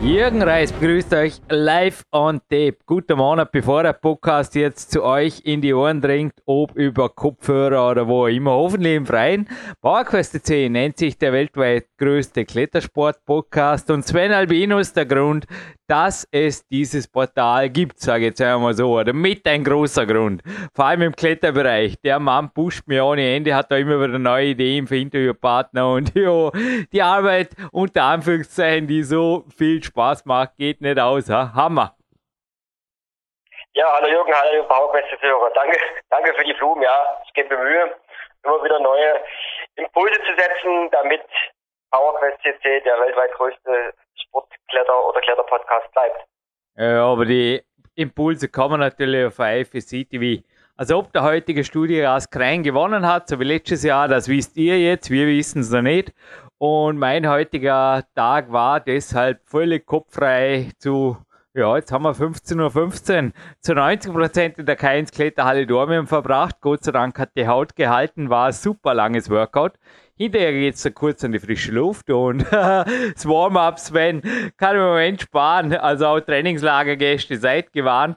Jürgen Reis begrüßt euch live on tape. Guten Monat, bevor der Podcast jetzt zu euch in die Ohren dringt, ob über Kopfhörer oder wo immer, hoffentlich im Freien. PowerQuest 10 nennt sich der weltweit größte Klettersport-Podcast und Sven Albinus der Grund, dass es dieses Portal gibt, sage ich jetzt einmal so, oder mit ein großer Grund. Vor allem im Kletterbereich. Der Mann pusht mir ohne Ende, hat da immer wieder neue Ideen für Interviewpartner und jo, die Arbeit unter Anführungszeichen, die so viel Spaß macht, geht nicht aus. Ha? Hammer. Ja, hallo Jürgen, hallo PowerQuest-Hörer. Danke, danke für die Blumen, ja. Ich gebe mir Mühe, immer wieder neue Impulse zu setzen, damit PowerQuest CC der weltweit größte Sportkletter- oder Kletterpodcast bleibt. Ja, aber die Impulse kommen natürlich auf IFSC TV. Also ob der heutige Studiogast Krein gewonnen hat, so wie letztes Jahr, das wisst ihr jetzt, wir wissen es noch nicht. Und mein heutiger Tag war deshalb völlig kopffrei zu, ja, jetzt haben wir 15.15 Uhr, zu 90 Prozent in der K1 Kletterhalle Dormium verbracht. Gott sei Dank hat die Haut gehalten, war ein super langes Workout. Hinterher geht es kurz an die frische Luft und das Warm-up, Sven, kann im Moment sparen. Also auch Trainingslagergäste, seid gewarnt.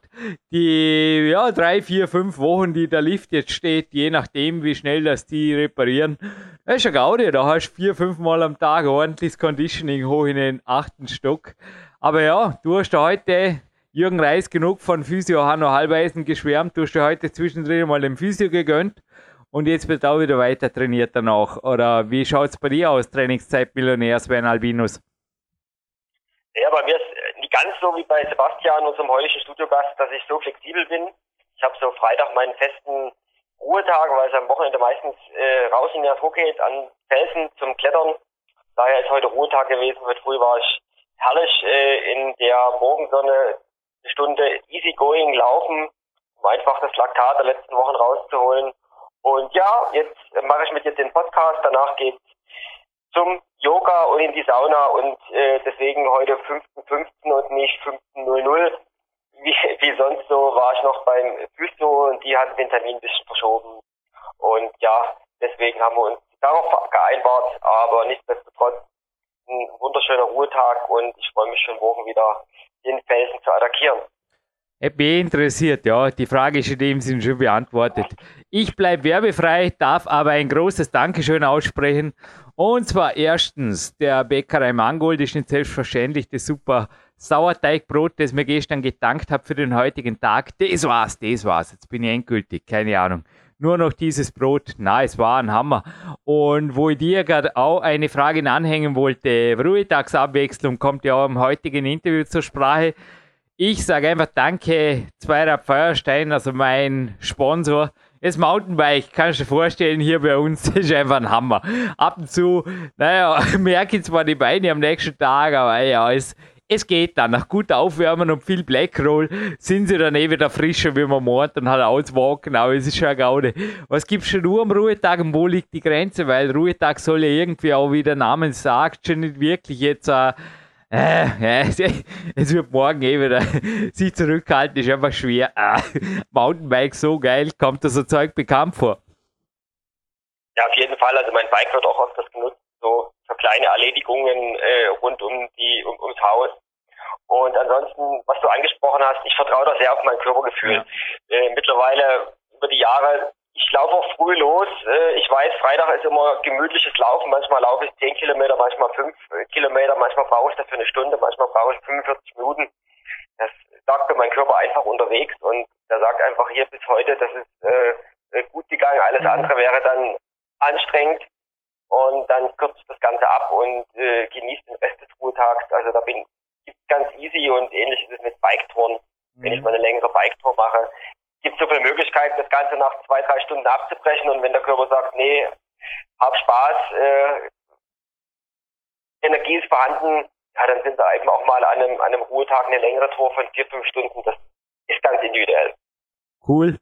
Die ja, drei, vier, fünf Wochen, die der Lift jetzt steht, je nachdem, wie schnell das die reparieren, das ist ein Gaudi. Da hast du vier, fünf Mal am Tag ordentliches Conditioning hoch in den achten Stock. Aber ja, du hast heute Jürgen Reis genug von Physio Hanno Halbeisen geschwärmt. Du hast dir heute zwischendrin mal den Physio gegönnt und jetzt wird auch wieder weiter trainiert danach. Oder wie schaut es bei dir aus, Trainingszeit Millionär Sven Albinus? Ja, bei mir ist nicht ganz so wie bei Sebastian, unserem heutigen Studiogast, dass ich so flexibel bin. Ich habe so Freitag meinen festen Ruhetag, weil es am Wochenende meistens äh, raus in die Natur geht, an Felsen zum Klettern. Daher ist heute Ruhetag gewesen. Heute früh war ich herrlich äh, in der Morgensonne eine Stunde easy going laufen, um einfach das Laktat der letzten Wochen rauszuholen. Und ja, jetzt mache ich mit dir den Podcast. Danach geht's zum Yoga und in die Sauna und äh, deswegen heute 5.15 und nicht 15.00. Wie, wie sonst so war ich noch beim Physio und die hatten den Termin ein bisschen verschoben. Und ja, deswegen haben wir uns darauf geeinbart, aber nichtsdestotrotz ein wunderschöner Ruhetag und ich freue mich schon morgen wieder den Felsen zu attackieren. FB interessiert, ja, die Frage ist in dem Sinne schon beantwortet. Ich bleibe werbefrei, darf aber ein großes Dankeschön aussprechen. Und zwar erstens der Bäckerei Mangold ist nicht selbstverständlich das super Sauerteigbrot, das mir gestern gedankt habe für den heutigen Tag. Das war's, das war's. Jetzt bin ich endgültig, keine Ahnung. Nur noch dieses Brot, na, es war ein Hammer. Und wo ich dir gerade auch eine Frage anhängen wollte, Ruhetagsabwechslung kommt ja auch im heutigen Interview zur Sprache. Ich sage einfach Danke, Zweirad Feuerstein, also mein Sponsor. Das Mountainbike, kannst du dir vorstellen, hier bei uns ist einfach ein Hammer. Ab und zu, naja, merke ich zwar die Beine am nächsten Tag, aber ja, es, es geht dann. Nach gut Aufwärmen und viel Blackroll sind sie dann eh wieder frischer, wie man morgen dann halt auswalken. Aber es ist schon eine Gaude. Was gibt es schon nur am Ruhetag und wo liegt die Grenze? Weil Ruhetag soll ja irgendwie auch, wie der Name sagt, schon nicht wirklich jetzt äh, äh, ja, es wird morgen eh wieder sich zurückhalten, ist einfach schwer. Ah, Mountainbike so geil, kommt das so Zeug bekannt vor? Ja, auf jeden Fall. Also mein Bike wird auch oft genutzt, so für kleine Erledigungen äh, rund um die um, ums Haus. Und ansonsten, was du angesprochen hast, ich vertraue da sehr auf mein Körpergefühl. Ja. Äh, mittlerweile über die Jahre ich laufe auch früh los. Äh, ich weiß, Freitag ist immer gemütliches Laufen. Manchmal laufe ich 10 Kilometer, manchmal 5 Kilometer, manchmal brauche ich dafür eine Stunde, manchmal brauche ich 45 Minuten. Das sagt mir mein Körper einfach unterwegs und der sagt einfach hier bis heute, das ist äh, gut gegangen. Alles mhm. andere wäre dann anstrengend und dann kürze ich das Ganze ab und äh, genieße den Rest des Ruhetags. Also da bin ich ganz easy und ähnlich ist es mit Biketouren. Mhm. Wenn ich mhm. mal eine längere Biketour mache, gibt so viele Möglichkeiten, das Ganze nach zwei, drei Stunden abzubrechen. Und wenn der Körper sagt, nee, hab Spaß, äh, Energie ist vorhanden, ja, dann sind da eben auch mal an einem, an einem Ruhetag eine längere Tour von vier, fünf Stunden. Das ist ganz individuell. Cool.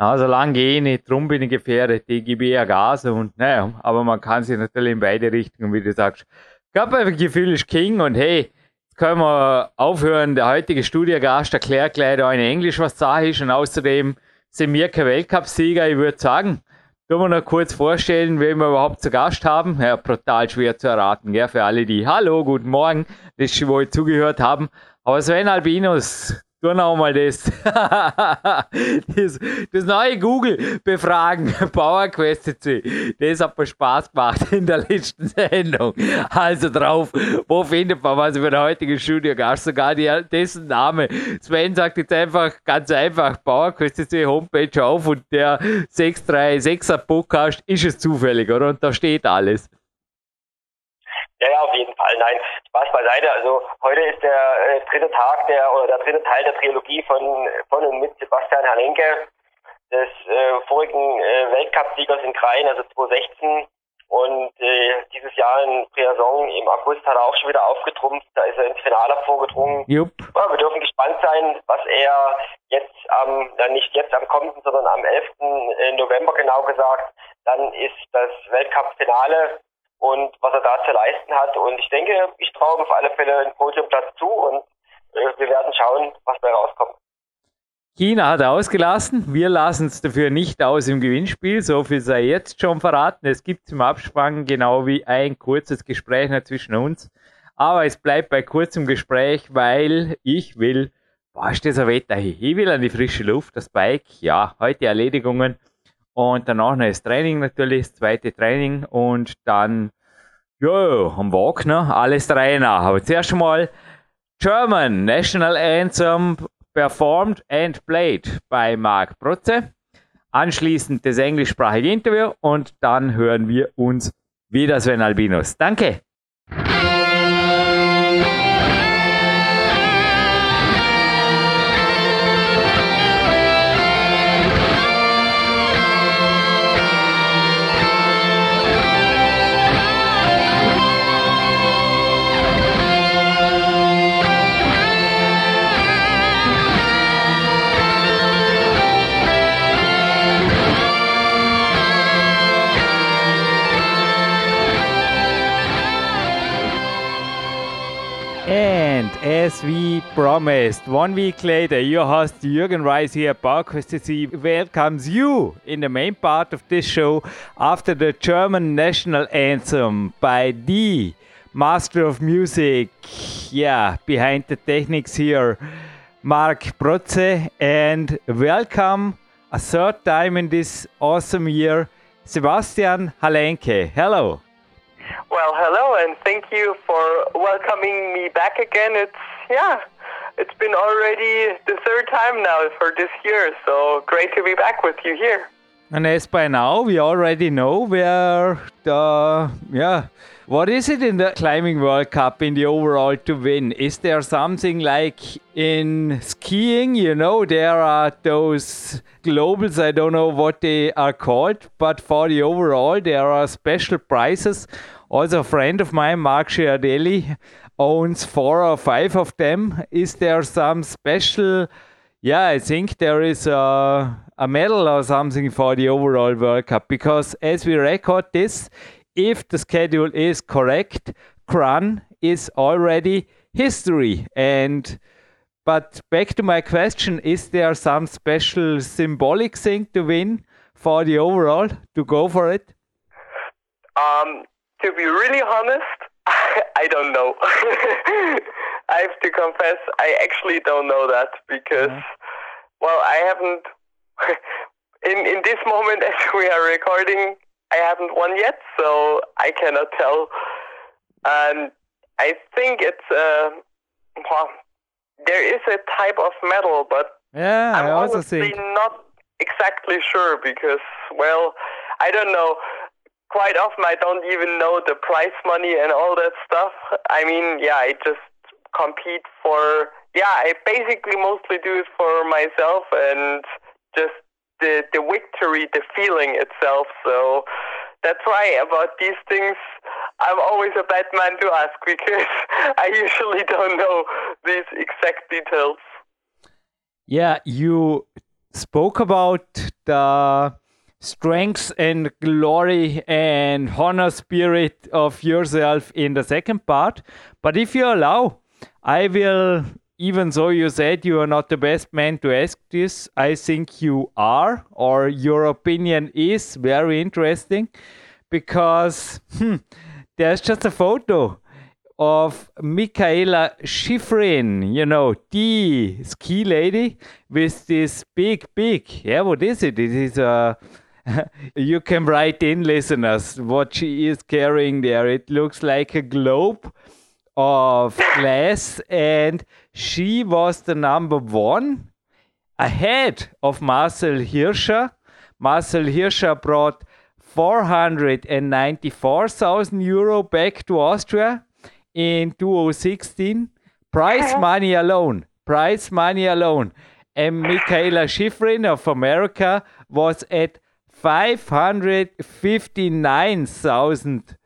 Ja, solange gehe ich nicht, drum bin ich gefährdet, die gebe eher Gas und naja, aber man kann sich natürlich in beide Richtungen, wie du sagst. Körpergefühl ist King und hey, können wir aufhören. Der heutige Studiogast erklärt gleich da in Englisch, was Sache ist. Und außerdem sind wir kein Weltcupsieger. Ich würde sagen, tun wir noch kurz vorstellen, wen wir überhaupt zu Gast haben. Ja, brutal schwer zu erraten, gell, für alle, die Hallo, guten Morgen, das wohl zugehört haben. Aber Sven Albinos, Noch mal das. das. das. neue Google befragen, PowerQuest C. Das hat mir Spaß gemacht in der letzten Sendung. Also drauf, wo findet man was über den heutigen Studiogast? Sogar die, dessen Name. Sven sagt jetzt einfach, ganz einfach, PowerQuest C Homepage auf und der 636er Podcast ist es zufällig, oder? Und da steht alles. Ja, ja, auf jeden Fall. Nein, Spaß beiseite. Also heute ist der äh, dritte Tag der oder der dritte Teil der Trilogie von von und mit Sebastian Hanenke, des äh, vorigen äh, Weltcupsiegers in Krain, also 2016. Und äh, dieses Jahr in Briançon im August hat er auch schon wieder aufgetrumpft. Da ist er ins Finale vorgedrungen. Jupp. Ja, wir dürfen gespannt sein, was er jetzt am, ähm, nicht jetzt am kommenden, sondern am 11. Äh, November genau gesagt, dann ist das Weltcup-Finale und was er da zu leisten hat. Und ich denke, ich traue auf alle Fälle einen Podiumplatz zu und äh, wir werden schauen, was da rauskommt. China hat ausgelassen. Wir lassen es dafür nicht aus im Gewinnspiel. So viel sei jetzt schon verraten. Es gibt zum Abspann genau wie ein kurzes Gespräch zwischen uns. Aber es bleibt bei kurzem Gespräch, weil ich will, was ist das Wetter hier? Ich will an die frische Luft, das Bike. Ja, heute Erledigungen. Und danach noch das Training natürlich, das zweite Training und dann, ja, am Wagner, alles nach. Aber zuerst mal German National Anthem performed and played bei Marc Protze. Anschließend das englischsprachige Interview und dann hören wir uns wieder Sven Albinus. Danke! As we promised, one week later, your host Jürgen Reis here at PowerQuest welcomes you in the main part of this show after the German national anthem by the master of music, yeah, behind the techniques here, Mark Protze, and welcome a third time in this awesome year, Sebastian Halenke. Hello. Well, hello, and thank you for welcoming me back again. It's yeah, it's been already the third time now for this year, so great to be back with you here. And as by now, we already know where the, yeah, what is it in the Climbing World Cup in the overall to win? Is there something like in skiing? You know, there are those globals, I don't know what they are called, but for the overall, there are special prizes. Also, a friend of mine, Mark Girardelli, owns four or five of them. Is there some special? Yeah, I think there is a, a medal or something for the overall World Cup because as we record this, if the schedule is correct, Kranj is already history. And but back to my question: Is there some special symbolic thing to win for the overall to go for it? Um, to be really honest, I don't know. I have to confess, I actually don't know that because, mm-hmm. well, I haven't. in in this moment, as we are recording, I haven't won yet, so I cannot tell. And I think it's uh, well, there is a type of metal, but yeah, I'm I also think not exactly sure because, well, I don't know quite often I don't even know the prize money and all that stuff. I mean, yeah, I just compete for yeah, I basically mostly do it for myself and just the the victory, the feeling itself. So that's why about these things I'm always a bad man to ask because I usually don't know these exact details. Yeah, you spoke about the strength and glory and honor spirit of yourself in the second part. But if you allow, I will, even though you said you are not the best man to ask this, I think you are, or your opinion is very interesting because hmm, there's just a photo of Mikaela Shiffrin, you know, the ski lady with this big, big, yeah, what is it? It is a. you can write in, listeners, what she is carrying there. It looks like a globe of glass, and she was the number one ahead of Marcel Hirscher. Marcel Hirscher brought 494,000 euro back to Austria in 2016. Prize money alone. Prize money alone. And Mikaela Shiffrin of America was at 559,000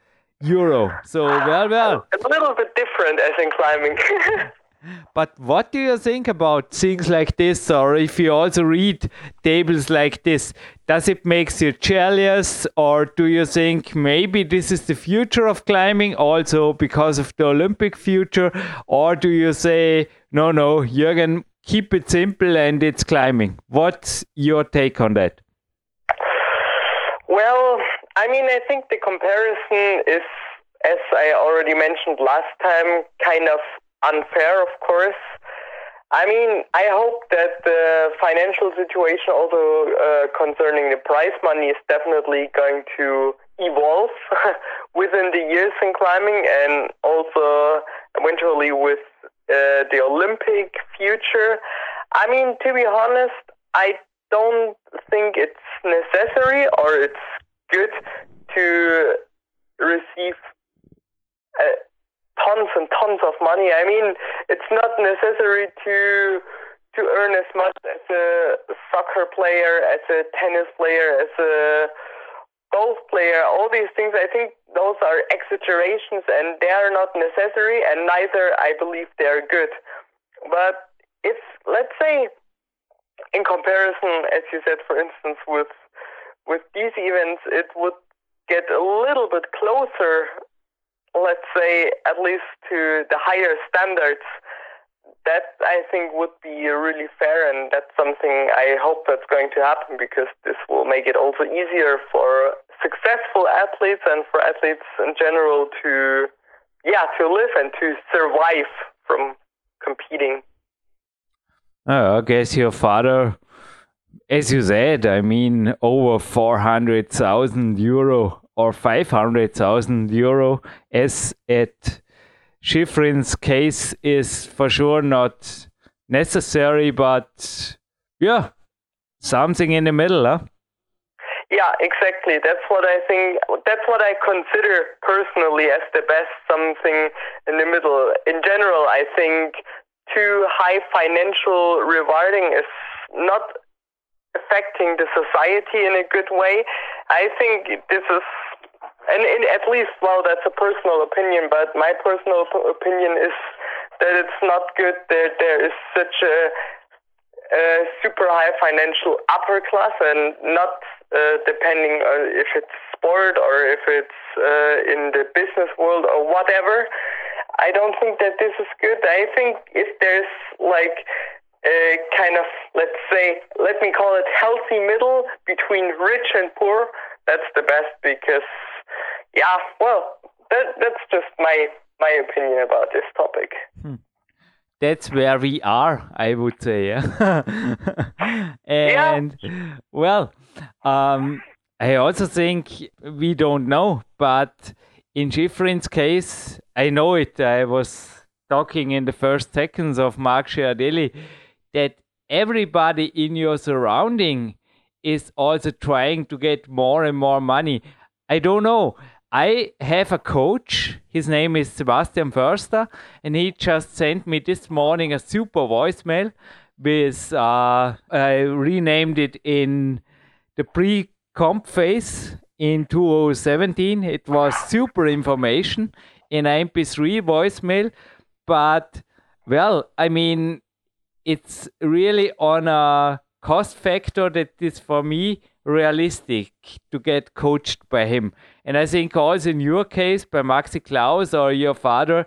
euro. So, well, well. A little bit different as in climbing. But what do you think about things like this, or if you also read tables like this? Does it make you jealous, or do you think maybe this is the future of climbing, also because of the Olympic future, or do you say no, no, Jürgen, keep it simple and it's climbing? What's your take on that? Well, I mean, I think the comparison is, as I already mentioned last time, kind of unfair, of course. I mean, I hope that the financial situation, also uh, concerning the prize money, is definitely going to evolve within the years in climbing and also eventually with uh, the Olympic future. I mean, to be honest, I don't think it's necessary or it's good to receive. Uh, tons and tons of money. I mean, it's not necessary to to earn as much as a soccer player, as a tennis player, as a golf player. All these things, I think those are exaggerations and they are not necessary, and neither I believe they are good. But if let's say, in comparison, as you said, for instance, with with these events, it would get a little bit closer let's say, at least to the higher standards, that I think would be really fair, and that's something I hope that's going to happen because this will make it also easier for successful athletes and for athletes in general to, yeah, to live and to survive from competing. Oh, I guess your father, as you said, I mean, over 400,000 euro or 500,000 euro, as at Shiffrin's case is for sure not necessary, but yeah, something in the middle, huh? Yeah, exactly. That's what I think. That's what I consider personally as the best something in the middle. In general, I think too high financial rewarding is not affecting the society in a good way. I think this is, and in, at least, well, that's a personal opinion, but my personal opinion is that it's not good that there is such a, a super high financial upper class and not uh, depending on if it's sport or if it's uh, in the business world or whatever. I don't think that this is good. I think if there's like kind of, let's say, let me call it healthy middle between rich and poor. That's the best because, yeah, well, that, that's just my my opinion about this topic. Hmm. That's where we are, I would say. and yeah. well, um, I also think we don't know, but in Shiffrin's case, I know it. I was talking in the first seconds of Mark Girardelli that everybody in your surrounding is also trying to get more and more money. I don't know. I have a coach. His name is Sebastian Förster, and he just sent me this morning a super voicemail with uh, I renamed it in the pre-comp phase in 2017. It was super information in MP3 voicemail, but well, I mean, it's really on a cost factor that is for me realistic to get coached by him. And I think also in your case, by Maxi Klaus or your father,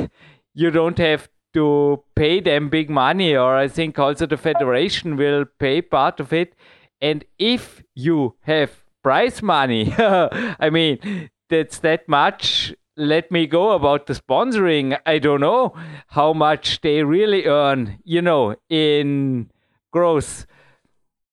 you don't have to pay them big money, or I think also the federation will pay part of it. And if you have prize money, I mean, that's that much. Let me go about the sponsoring. I don't know how much they really earn, you know, in gross.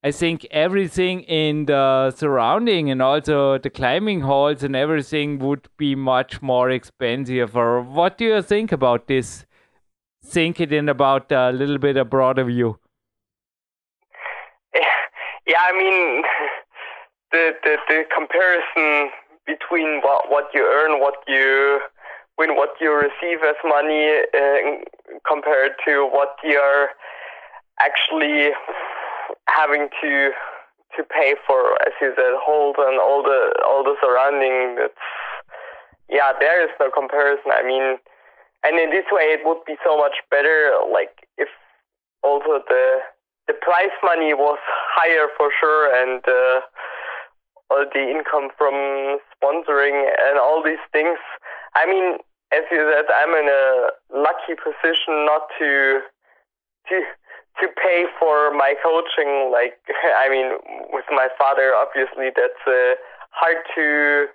I think everything in the surrounding and also the climbing halls and everything would be much more expensive. Or what do you think about this? Think it in about a little bit a broader view. Yeah, I mean, the the, the comparison between what what you earn, what you when what you receive as money, uh, compared to what you're actually having to to pay for, as you said, hold and all the all the surrounding. That's yeah, there is no comparison. I mean, and in this way, it would be so much better. Like if also the the prize money was higher for sure, and uh, all the income from sponsoring and all these things. I mean, as you said, I'm in a lucky position not to to to pay for my coaching. Like, I mean, with my father, obviously, that's a hard to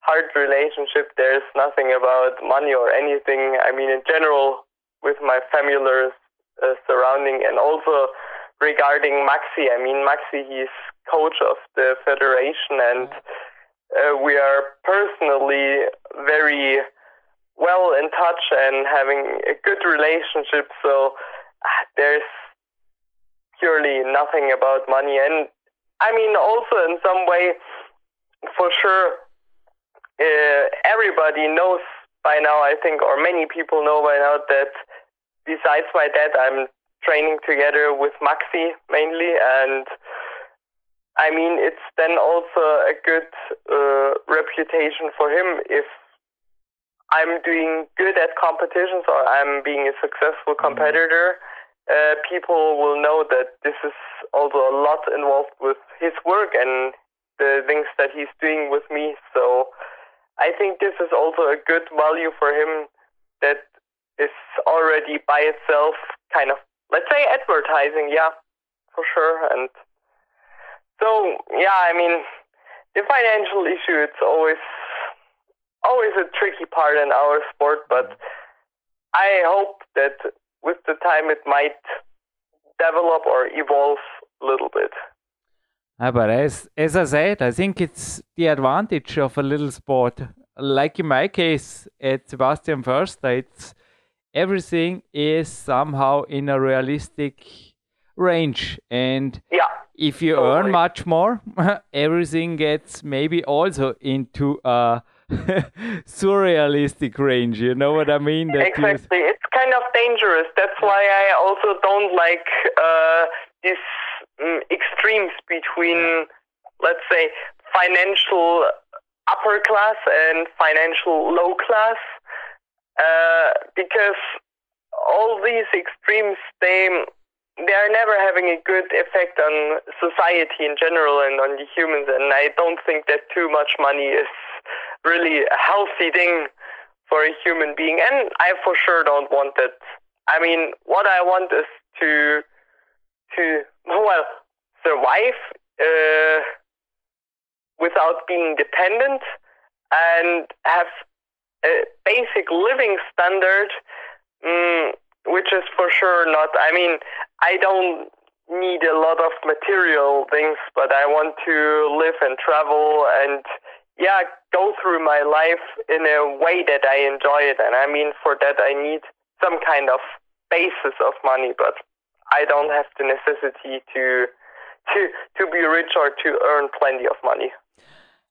hard relationship. There's nothing about money or anything. I mean, in general, with my family uh, surrounding, and also regarding Maxi. I mean, Maxi, he's coach of the federation, and uh, we are personally very well in touch and having a good relationship. So uh, there's purely nothing about money. And I mean, also in some way, for sure, uh, everybody knows by now, I think, or many people know by now that besides my dad, I'm training together with Maxi mainly. And I mean, it's then also a good uh, reputation for him if I'm doing good at competitions or I'm being a successful mm-hmm. competitor. Uh, people will know that this is also a lot involved with his work and the things that he's doing with me. So I think this is also a good value for him that is already by itself kind of, let's say, advertising. Yeah, for sure. And so, yeah, I mean, the financial issue, it's always, always a tricky part in our sport, but I hope that with the time it might develop or evolve a little bit. Uh, but as as I said, I think it's the advantage of a little sport. Like in my case at Sebastian Förster, it's everything is somehow in a realistic range, and yeah, if you totally. earn much more, everything gets maybe also into a surrealistic range. You know what I mean? That exactly. You... It's kind of dangerous. That's why I also don't like uh, these um, extremes between, let's say, financial upper class and financial low class, uh, because all these extremes they they are never having a good effect on society in general and on the humans. And I don't think that too much money is really a healthy thing for a human being. And I for sure don't want that. I mean, what I want is to to well survive uh, without being dependent and have a basic living standard, um, which is for sure not. I mean, I don't need a lot of material things, but I want to live and travel and yeah, go through my life in a way that I enjoy it. And I mean, for that, I need some kind of basis of money, but I don't have the necessity to to to be rich or to earn plenty of money.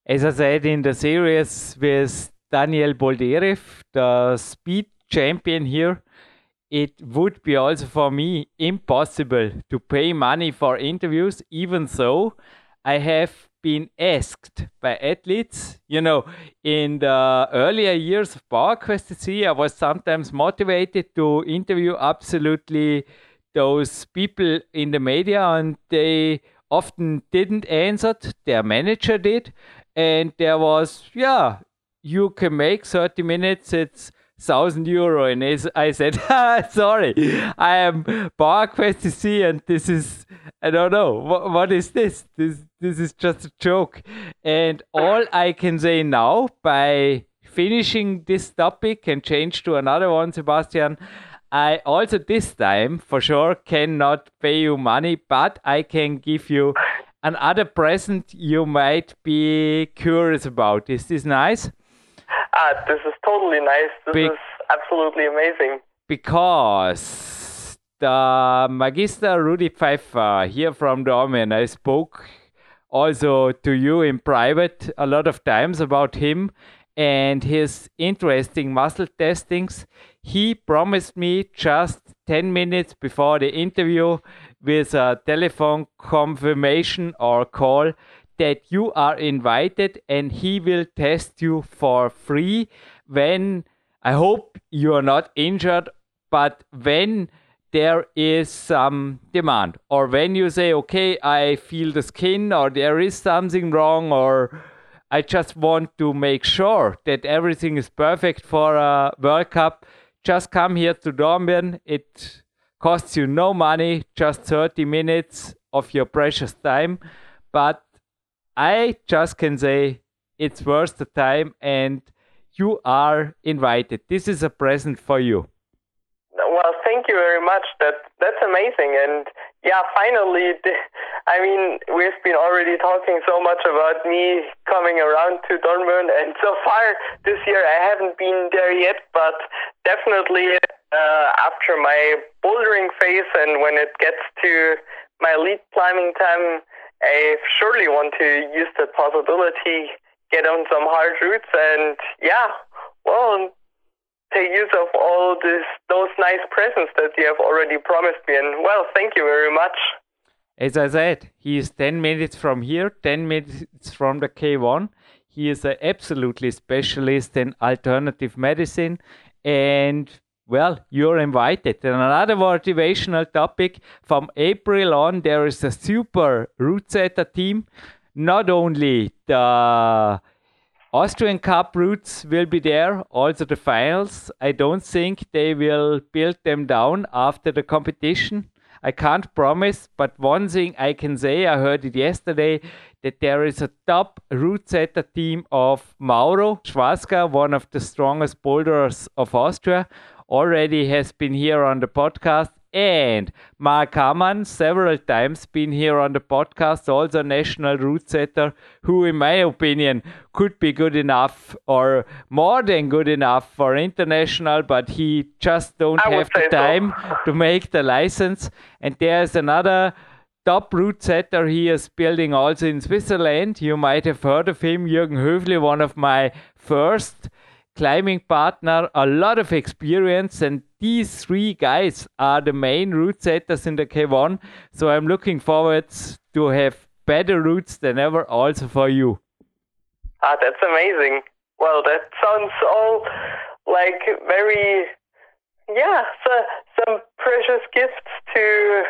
As I said in the series with Daniel Boldyrev, the speed champion here, it would be also for me impossible to pay money for interviews, even though I have been asked by athletes. You know, in the earlier years of PowerQuest C, I was sometimes motivated to interview absolutely those people in the media, and they often didn't answer. Their manager did, and there was, yeah, you can make 30 minutes. It's thousand euro, and I said, "Sorry, I am PowerQuest CC, and this is I don't know what, what is this. This this is just a joke." And all I can say now by finishing this topic and change to another one, Sebastian. I also this time for sure cannot pay you money, but I can give you another present you might be curious about. Is this nice? Ah, this is totally nice. This Be- is absolutely amazing. Because the Magister Rudi Pfeiffer here from Dornbirn, I spoke also to you in private a lot of times about him and his interesting muscle testings. He promised me just 10 minutes before the interview with a telephone confirmation or call that you are invited and he will test you for free when I hope you are not injured, but when there is some demand or when you say, okay, I feel the skin or there is something wrong or I just want to make sure that everything is perfect for a World Cup, just come here to Dornbirn. It costs you no money, just 30 minutes of your precious time. But I just can say it's worth the time and you are invited. This is a present for you. Well, thank you very much. That that's amazing. And yeah, finally, I mean, we've been already talking so much about me coming around to Dornbirn, and so far this year I haven't been there yet, but definitely uh, after my bouldering phase and when it gets to my lead climbing time, I surely want to use the possibility, get on some hard routes, and yeah, well, take use of all this, those nice presents that you have already promised me. And well, thank you very much. As I said, he is 10 minutes from here, 10 minutes from the K1. He is an absolutely specialist in alternative medicine and well, you're invited. And another motivational topic from April on, there is a super route setter team. Not only the Austrian Cup routes will be there, also the finals. I don't think they will build them down after the competition. I can't promise, but one thing I can say, I heard it yesterday, that there is a top route setter team of Mauro Schwarzka, one of the strongest boulders of Austria, already has been here on the podcast and Mark Hamann several times been here on the podcast, also national route setter, who in my opinion could be good enough or more than good enough for international, but he just don't I have the time so. to make the license. And there's another top route setter he is building also in Switzerland. You might have heard of him, Jürgen Höfli, one of my first climbing partner, a lot of experience, and these three guys are the main route setters in the K1. So I'm looking forward to have better routes than ever also for you. Ah, that's amazing. Well, that sounds all like very, yeah, so, some precious gifts to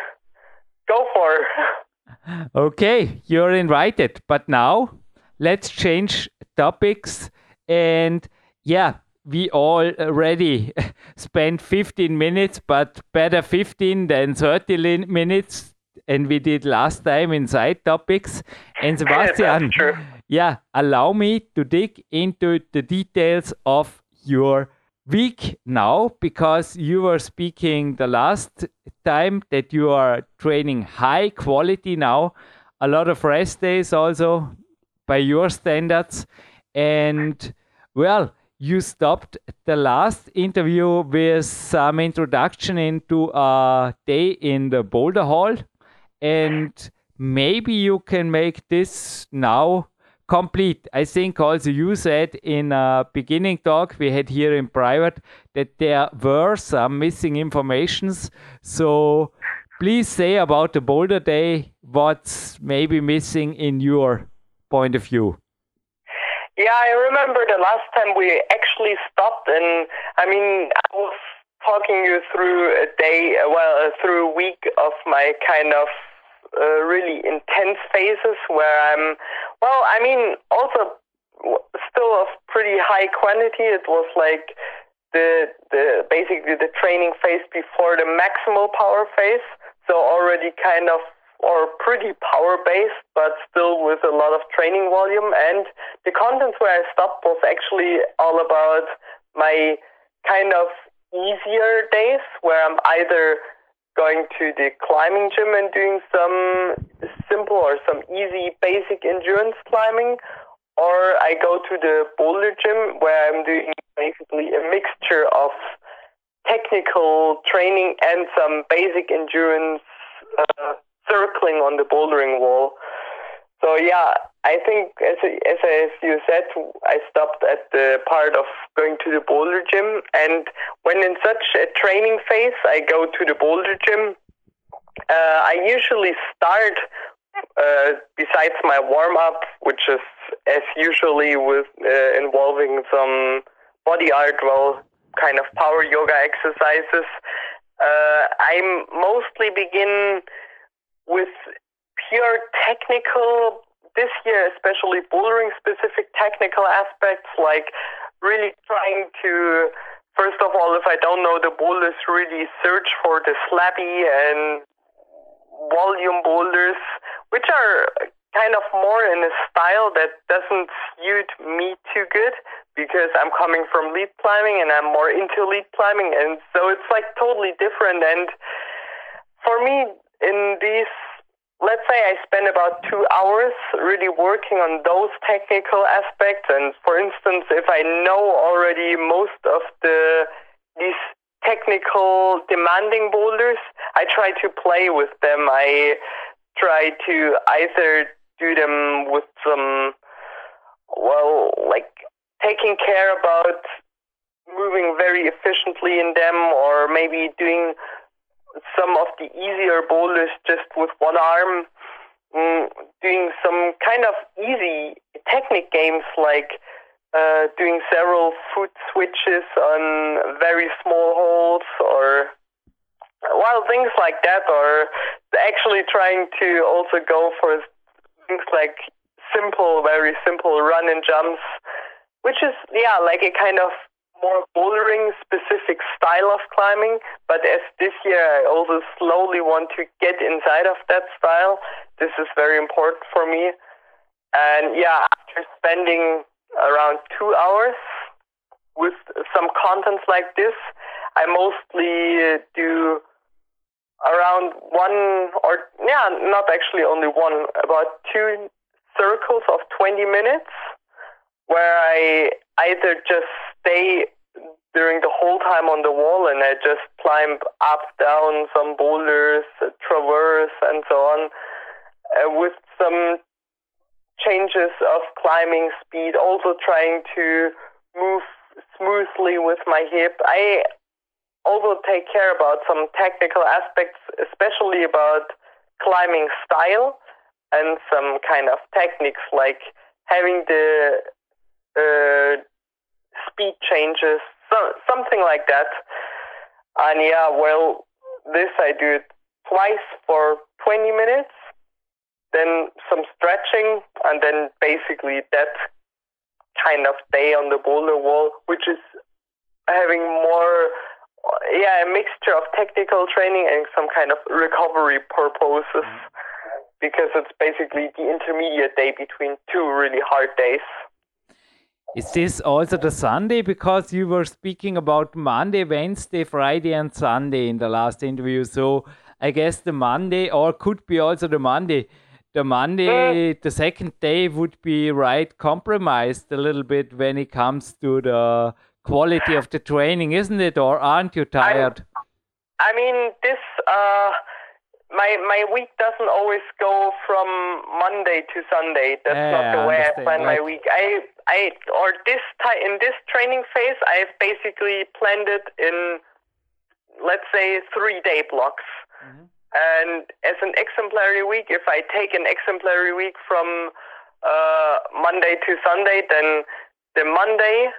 go for. okay, you're invited. But now let's change topics and yeah, we already spent 15 minutes, but better 15 than 30 minutes. And we did last time in side topics. And Sebastian, yeah, allow me to dig into the details of your week now because you were speaking the last time that you are training high quality now, a lot of rest days also by your standards. And well, you stopped the last interview with some introduction into a day in the Boulder Hall. And maybe you can make this now complete. I think also you said in a beginning talk we had here in private that there were some missing informations. So please say about the Boulder Day what's maybe missing in your point of view. Yeah, I remember the last time we actually stopped, and I mean, I was talking you through a day, well, uh, through a week of my kind of uh, really intense phases where I'm, well, I mean, also still of pretty high quantity. It was like the the basically the training phase before the maximal power phase. So already kind of or pretty power based, but still with a lot of training volume. And the content where I stopped was actually all about my kind of easier days where I'm either going to the climbing gym and doing some simple or some easy basic endurance climbing, or I go to the boulder gym where I'm doing basically a mixture of technical training and some basic endurance uh, circling on the bouldering wall. So yeah, I think as as, as you said, I stopped at the part of going to the boulder gym, and when in such a training phase, I go to the boulder gym. Uh, I usually start uh, besides my warm up, which is as usually with uh, involving some body art, well, kind of power yoga exercises. Uh, I mostly begin with pure technical, this year especially bouldering specific technical aspects, like really trying to, first of all, if I don't know the boulders, really search for the slabby and volume boulders, which are kind of more in a style that doesn't suit me too good because I'm coming from lead climbing and I'm more into lead climbing and so it's like totally different. And for me in these, let's say I spend about two hours really working on those technical aspects. And for instance, if I know already most of the these technical demanding boulders, I try to play with them. I try to either do them with some, well, like taking care about moving very efficiently in them or maybe doing some of the easier boulders just with one arm, mm, doing some kind of easy technique games like uh, doing several foot switches on very small holes or well things like that or actually trying to also go for things like simple very simple run and jumps which is yeah like a kind of more bouldering specific style of climbing, but as this year I also slowly want to get inside of that style, this is very important for me. And yeah, after spending around two hours with some contents like this, I mostly do around one or yeah, not actually only one, about two circles of 20 minutes where I either just stay during the whole time on the wall and I just climb up, down some boulders, traverse, and so on, uh, with some changes of climbing speed, also trying to move smoothly with my hip. I also take care about some technical aspects, especially about climbing style and some kind of techniques like having the uh, speed changes, so, something like that. And yeah, well, this I do it twice for 20 minutes, then some stretching, and then basically that kind of day on the boulder wall, which is having more, yeah, a mixture of technical training and some kind of recovery purposes. Mm-hmm. Because it's basically the intermediate day between two really hard days. Is this also the Sunday? Because you were speaking about Monday, Wednesday, Friday, and Sunday in the last interview. So I guess the Monday, or could be also the Monday. The Monday, the second day would be right compromised a little bit when it comes to the quality of the training, isn't it? Or aren't you tired? I, I mean, this. Uh my my week doesn't always go from Monday to Sunday. That's yeah, not the way I, plan my week. I I or this ti- in this training phase, I've basically planned it in let's say three day blocks. Mm-hmm. And as an exemplary week, if I take an exemplary week from uh, Monday to Sunday, then the Monday,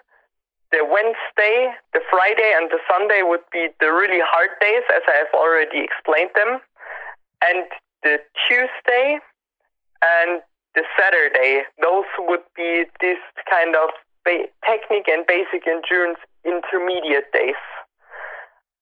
the Wednesday, the Friday, and the Sunday would be the really hard days, as I have already explained them and the Tuesday and the Saturday, those would be this kind of technique and basic endurance intermediate days.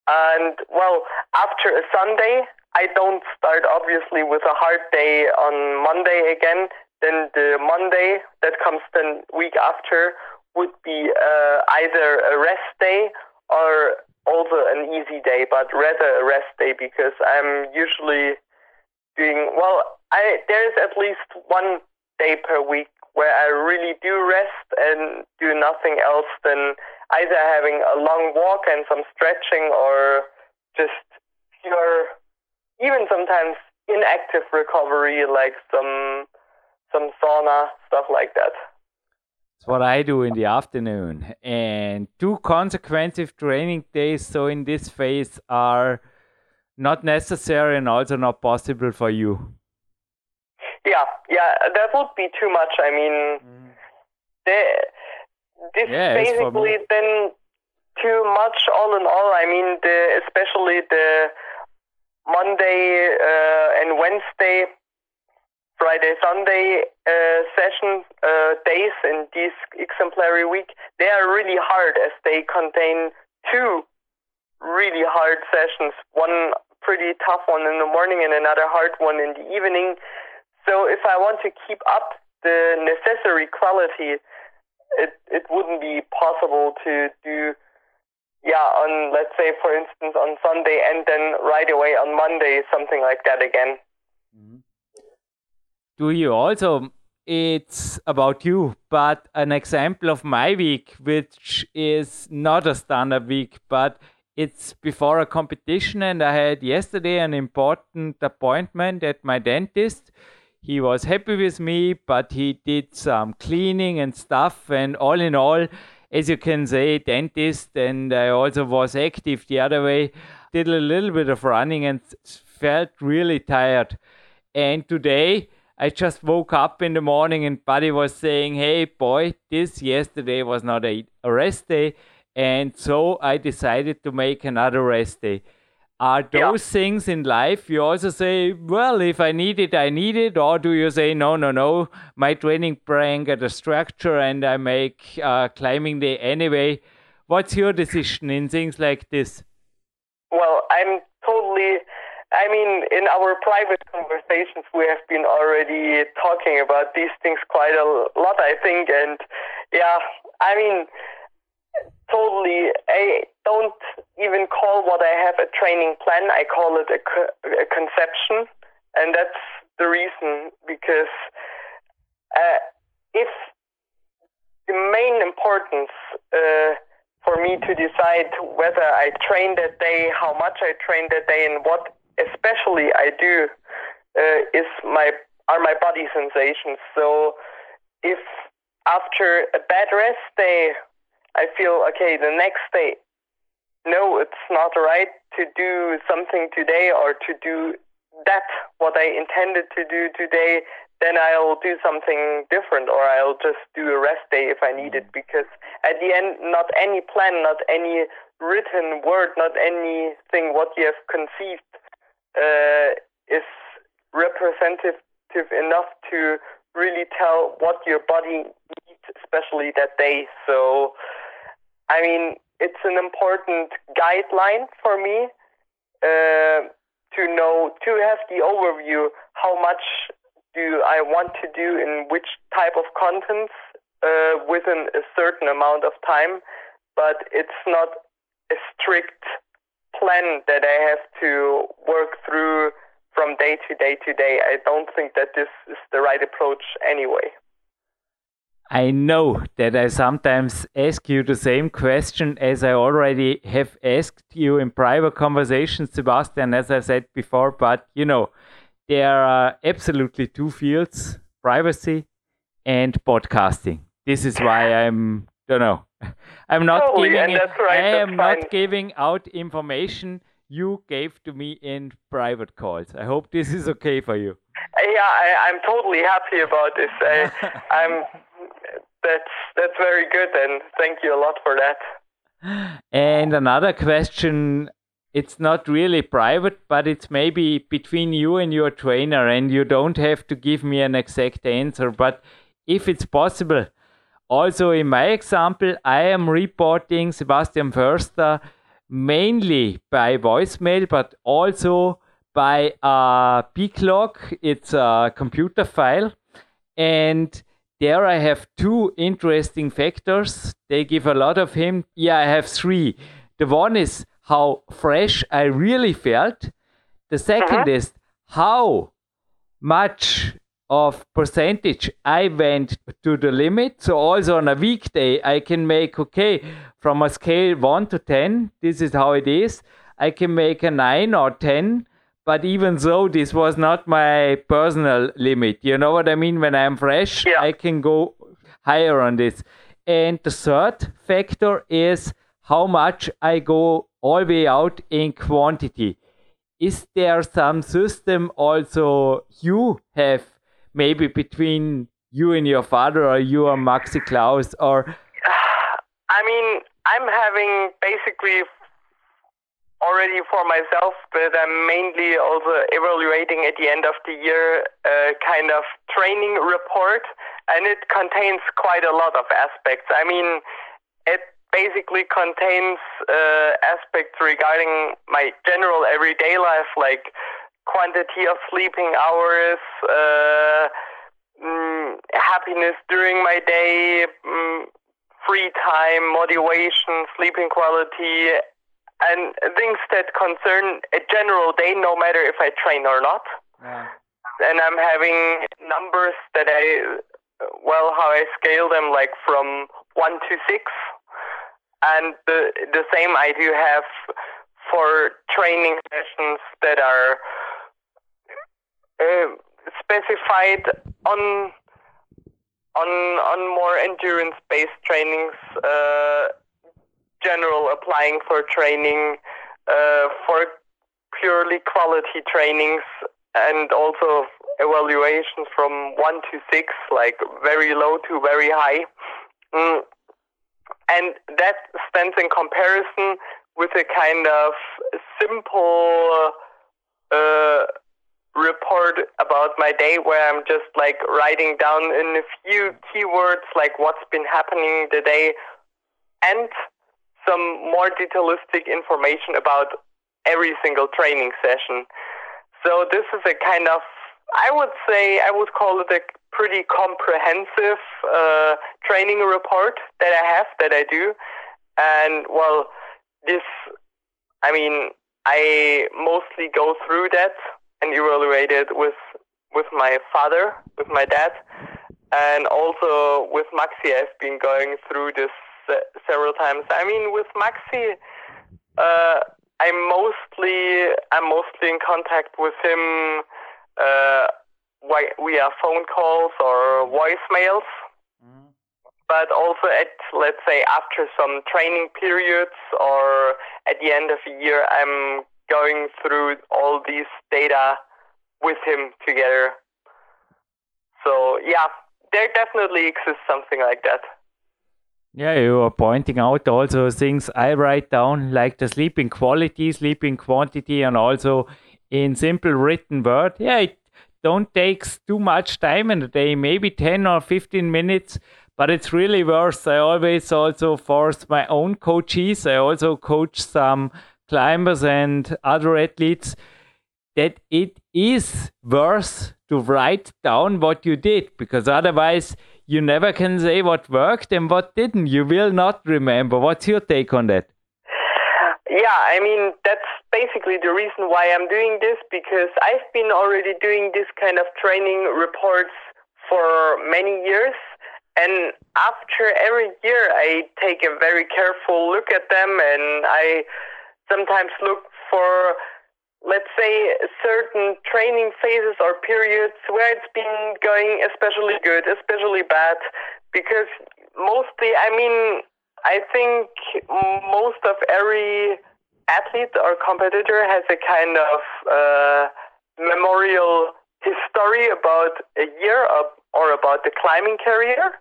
And well, after a Sunday, I don't start obviously with a hard day on Monday again. Then the Monday that comes the week after would be uh, either a rest day or also an easy day, but rather a rest day because I'm usually doing well. I there's at least one day per week where I really do rest and do nothing else than either having a long walk and some stretching or just pure, even sometimes inactive recovery, like some some sauna stuff like that. It's what I do in the afternoon, and two consecutive training days. So in this phase are not necessary and also not possible for you. Yeah, yeah, that would be too much. I mean, mm. the, this yeah, basically then too much all in all. I mean, the, especially the Monday uh, and Wednesday, Friday, Sunday uh, session uh, days in this exemplary week, they are really hard as they contain two really hard sessions. One pretty tough one in the morning and another hard one in the evening. So if I want to keep up the necessary quality, it it wouldn't be possible to do yeah on let's say for instance on Sunday and then right away on Monday something like that again. Mm-hmm. Do you also? It's about you, but an example of my week, which is not a standard week, but it's before a competition, and I had yesterday an important appointment at my dentist he was happy with me, but he did some cleaning and stuff. And all in all, as you can say, dentist, and I also was active the other way, did a little bit of running and felt really tired. And today, I just woke up in the morning and Buddy was saying, Hey, boy, this yesterday was not a rest day. And so I decided to make another rest day. Are those yeah. things in life you also say, well, if I need it, I need it? Or do you say, no, no, no, my training plan got a structure and I make uh, climbing day anyway? What's your decision in things like this? Well, I'm totally. I mean, in our private conversations, we have been already talking about these things quite a lot, I think. And yeah, I mean, totally. I don't even call what I have a training plan. I call it a, a conception, and that's the reason because uh, if the main importance uh, for me to decide whether I train that day, how much I train that day, and what especially I do uh, is my are my body sensations. So if after a bad rest day I feel okay the next day. No, it's not right to do something today or to do that what I intended to do today. Then I'll do something different, or I'll just do a rest day if I need it. Mm-hmm. Because at the end, not any plan, not any written word, not anything what you have conceived uh, is representative enough to really tell what your body needs, especially that day. So I mean, it's an important guideline for me uh, to know, to have the overview how much do I want to do in which type of contents uh, within a certain amount of time, but it's not a strict plan that I have to work through from day to day to day. I don't think that this is the right approach anyway. I know that I sometimes ask you the same question as I already have asked you in private conversations, Sebastian, as I said before, but you know, there are absolutely two fields privacy and podcasting. This is why I'm, don't know, I'm not oh, totally, giving, it, right, I am not giving out information you gave to me in private calls. I hope this is okay for you. Yeah, I, am totally happy about this. I, I'm that's that's very good, and thank you a lot for that. And another question. It's not really private, but it's maybe between you and your trainer, and you don't have to give me an exact answer. But if it's possible, also in my example, I am reporting Sebastian Förster mainly by voicemail, but also by a log. It's a computer file. And there I have two interesting factors. They give a lot of him. Yeah, I have three. The one is how fresh I really felt. The 2nd uh-huh. is how much of percentage I went to the limit. So also on a weekday, I can make, okay, from a scale 1 to 10, this is how it is. I can make a 9 or 10. But even though this was not my personal limit, you know what I mean? When I'm fresh, yeah. I can go higher on this. And the third factor is how much I go all the way out in quantity. Is there some system also you have maybe between you and your father or you and Maxi Klaus or I mean I'm having basically already for myself but I'm mainly also evaluating at the end of the year a kind of training report and it contains quite a lot of aspects. I mean it basically contains uh, aspects regarding my general everyday life like quantity of sleeping hours, uh, mm, happiness during my day, mm, free time, motivation, sleeping quality, and things that concern a general day, no matter if I train or not. Yeah. And I'm having numbers that I, well, how I scale them, like from one to six. And the the same I do have for training sessions that are uh, specified on on on more endurance based trainings uh, general applying for training uh, for purely quality trainings and also evaluations from 1 to 6 like very low to very high mm. and that stands in comparison with a kind of simple uh, report about my day where I'm just like writing down in a few keywords like what's been happening the day and some more detailistic information about every single training session. So this is a kind of I would say I would call it a pretty comprehensive uh, training report that I have that I do, and well, this I mean I mostly go through that and evaluated with with my father, with my dad, and also with Maxi. I've been going through this several times. I mean, with Maxi, uh, I'm mostly I'm mostly in contact with him uh, via phone calls or voicemails. But also at let's say after some training periods or at the end of a year, I'm going through all these data with him together. So yeah, there definitely exists something like that. Yeah, you are pointing out also things I write down like the sleeping quality, sleeping quantity, and also in simple written word. Yeah, it don't takes too much time in a day, maybe 10 or 15 minutes, but it's really worth. I always also force my own coaches. I also coach some climbers and other athletes that it is worth to write down what you did because otherwise you never can say what worked and what didn't. You will not remember. What's your take on that? Yeah, I mean, that's basically the reason why I'm doing this because I've been already doing this kind of training reports for many years. And after every year, I take a very careful look at them and I sometimes look for, let's say, certain training phases or periods where it's been going especially good, especially bad, because mostly, I mean, I think most of every athlete or competitor has a kind of uh, memorial history about a year or about the climbing career,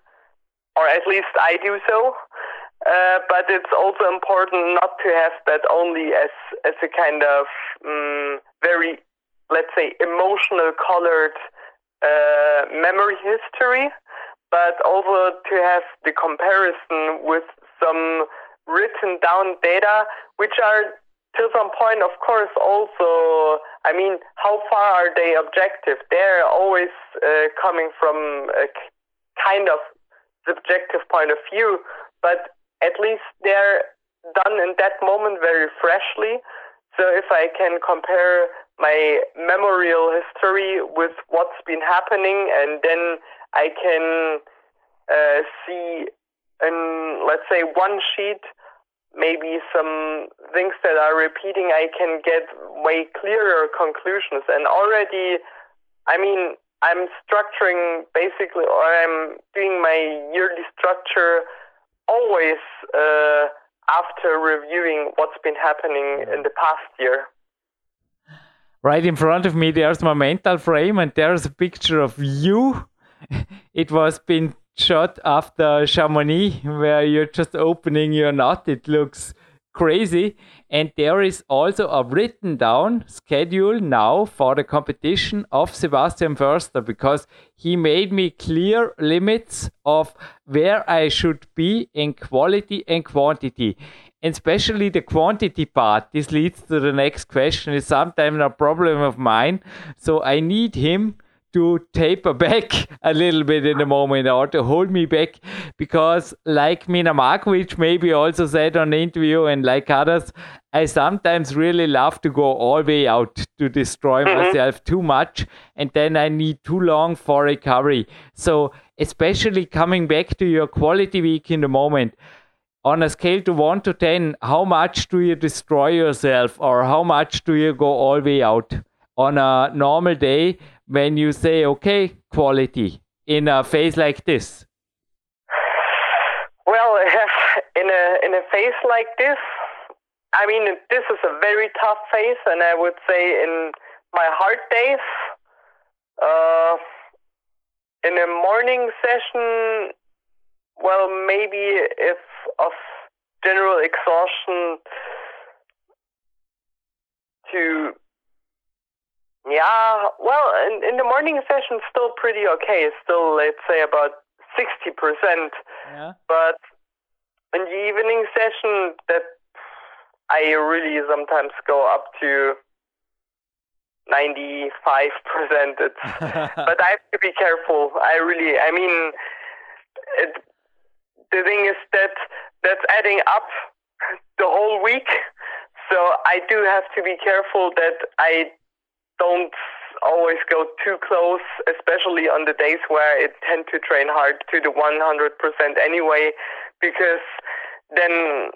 or at least I do so. Uh, but it's also important not to have that only as as a kind of um, very, let's say, emotional colored uh, memory history, but also to have the comparison with some written down data, which are to some point, of course, also, I mean, how far are they objective? They're always uh, coming from a kind of subjective point of view, but at least they're done in that moment very freshly. So if I can compare my memorial history with what's been happening, and then I can uh, see in, let's say, one sheet, maybe some things that are repeating, I can get way clearer conclusions. And already, I mean, I'm structuring basically, or I'm doing my yearly structure always uh, after reviewing what's been happening in the past year. Right in front of me there's my mental frame and there's a picture of you. It was been shot after chamonix where you're just opening your knot. It looks crazy and there is also a written down schedule now for the competition of sebastian förster because he made me clear limits of where i should be in quality and quantity And especially the quantity part. This leads to the next question. Is sometimes a problem of mine, so I need him to taper back a little bit in the moment or to hold me back because like Mina Markovic maybe also said on the interview and like others I sometimes really love to go all the way out to destroy mm-hmm. myself too much and then I need too long for recovery so especially coming back to your quality week in the moment on a scale to 1 to 10, how much do you destroy yourself or how much do you go all the way out on a normal day when you say, okay, quality in a phase like this? Well, in a, in a phase like this, I mean, this is a very tough phase, and I would say in my hard days, uh, in a morning session, well, maybe if of general exhaustion to yeah well in, in the morning session still pretty okay still let's say about 60% yeah. but in the evening session that i really sometimes go up to 95% it's but i have to be careful i really i mean it, the thing is that that's adding up the whole week. So I do have to be careful that I don't always go too close, especially on the days where I tend to train hard to the 100% anyway, because then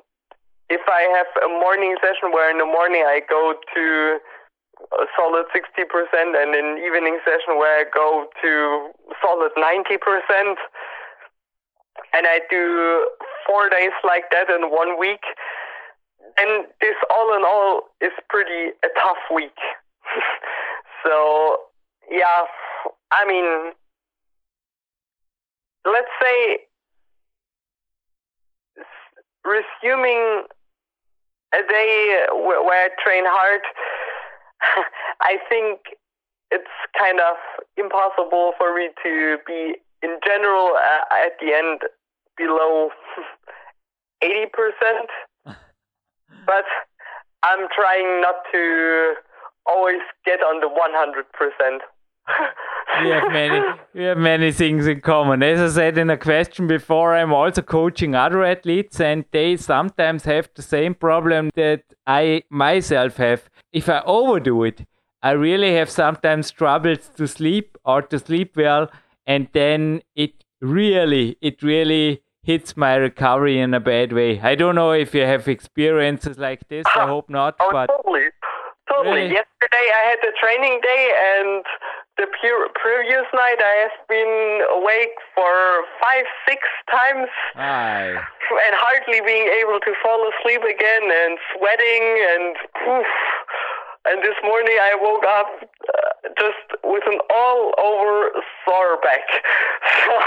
if I have a morning session where in the morning I go to a solid 60% and an evening session where I go to solid 90%, and I do four days like that in one week, and this all in all is pretty a tough week. so yeah, I mean, let's say resuming a day where I train hard, I think it's kind of impossible for me to be in general, uh, at the end, below 80%. but I'm trying not to always get on the 100%. we have many we have many things in common. As I said in a question before, I'm also coaching other athletes and they sometimes have the same problem that I myself have. If I overdo it, I really have sometimes troubles to sleep or to sleep well and then it really it really hits my recovery in a bad way. I don't know if you have experiences like this. I hope not. Oh, but totally, Really? Yesterday I had the training day, and the previous night I have been awake for five, six times, Aye. and hardly being able to fall asleep again, and sweating, and poof. And this morning I woke up uh, just with an all over sore back. So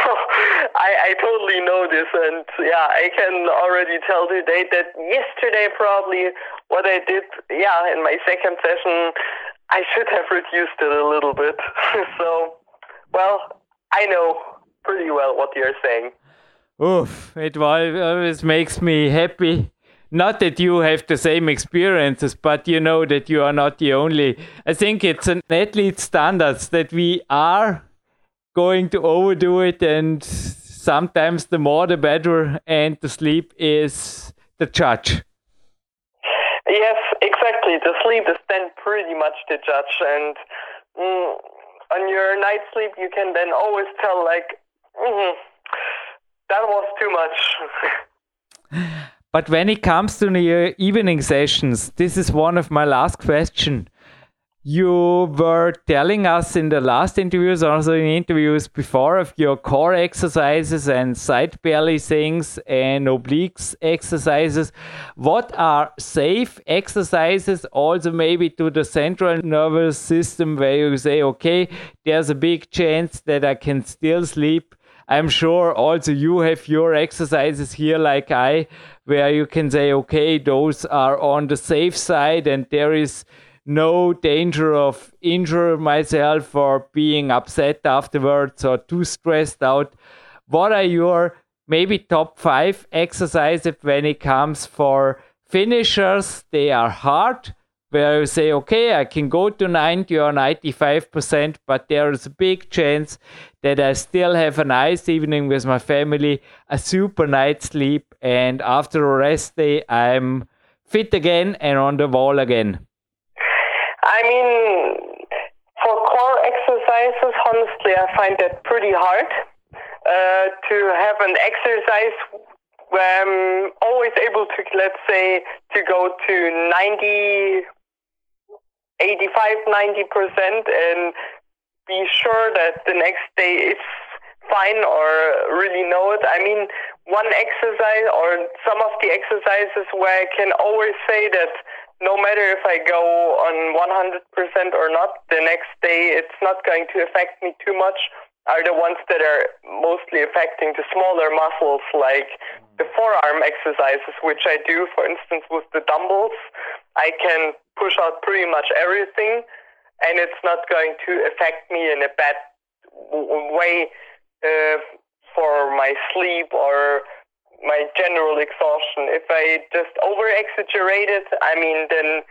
I, I totally know this. And yeah, I can already tell today that yesterday, probably what I did, yeah, in my second session, I should have reduced it a little bit. so, well, I know pretty well what you're saying. Oof, it always makes me happy. Not that you have the same experiences, but you know that you are not the only. I think it's an athlete standards that we are going to overdo it, and sometimes the more the better, and the sleep is the judge. Yes, exactly. The sleep is then pretty much the judge, and mm, on your night sleep, you can then always tell, like, mm, that was too much. but when it comes to the evening sessions, this is one of my last questions. You were telling us in the last interviews, also in interviews before, of your core exercises and side belly things and obliques exercises. What are safe exercises, also maybe to the central nervous system, where you say, okay, there's a big chance that I can still sleep? I'm sure also you have your exercises here, like I, where you can say, okay, those are on the safe side and there is no danger of injure myself or being upset afterwards or too stressed out. What are your maybe top five exercises when it comes for finishers? They are hard, where you say, okay, I can go to 90 or 95%, but there is a big chance that I still have a nice evening with my family, a super night sleep, and after a rest day, I'm fit again and on the wall again. I mean, for core exercises, honestly, I find that pretty hard uh, to have an exercise where I'm always able to, let's say, to go to 90, 85, 90% and be sure that the next day is fine or really know it. I mean, one exercise or some of the exercises where I can always say that no matter if I go on 100% or not, the next day it's not going to affect me too much are the ones that are mostly affecting the smaller muscles, like the forearm exercises, which I do, for instance, with the dumbbells. I can push out pretty much everything, and it's not going to affect me in a bad way uh, for my sleep or my general exhaustion. If I just over exaggerate it, I mean, then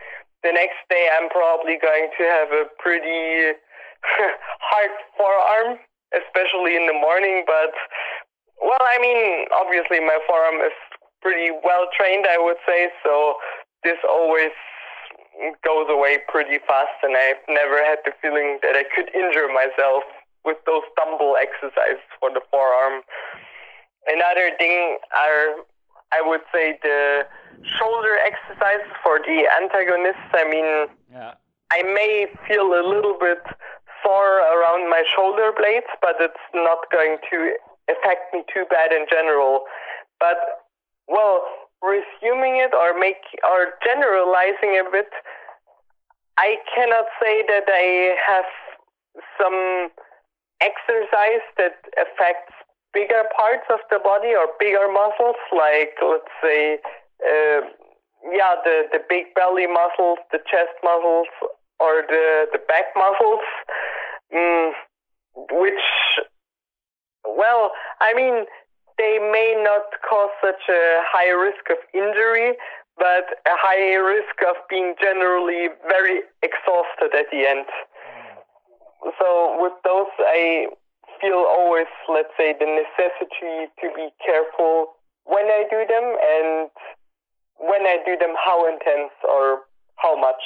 the next day I'm probably going to have a pretty hard forearm, especially in the morning. But, well, I mean, obviously my forearm is pretty well trained, I would say. So this always goes away pretty fast, and I've never had the feeling that I could injure myself with those dumbbell exercises for the forearm. Another thing are, I would say, the shoulder exercises for the antagonists. I mean, yeah. I may feel a little bit sore around my shoulder blades, but it's not going to affect me too bad in general. But, well, resuming it or make or generalizing a bit, I cannot say that I have some exercise that affects bigger parts of the body or bigger muscles, like let's say, uh, yeah, the the big belly muscles, the chest muscles, or the the back muscles, mm, which, well, I mean, they may not cause such a high risk of injury, but a high risk of being generally very exhausted at the end. So with those, I feel always, let's say, the necessity to be careful when I do them and when I do them, how intense or how much.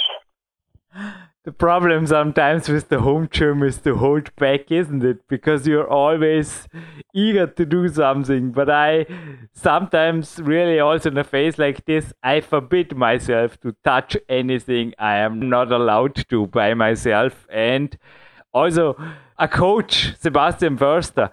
The problem sometimes with the home gym is to hold back, isn't it? Because you're always eager to do something. But I sometimes really also in a phase like this, I forbid myself to touch anything I am not allowed to by myself. And also, a coach, Sebastian Förster,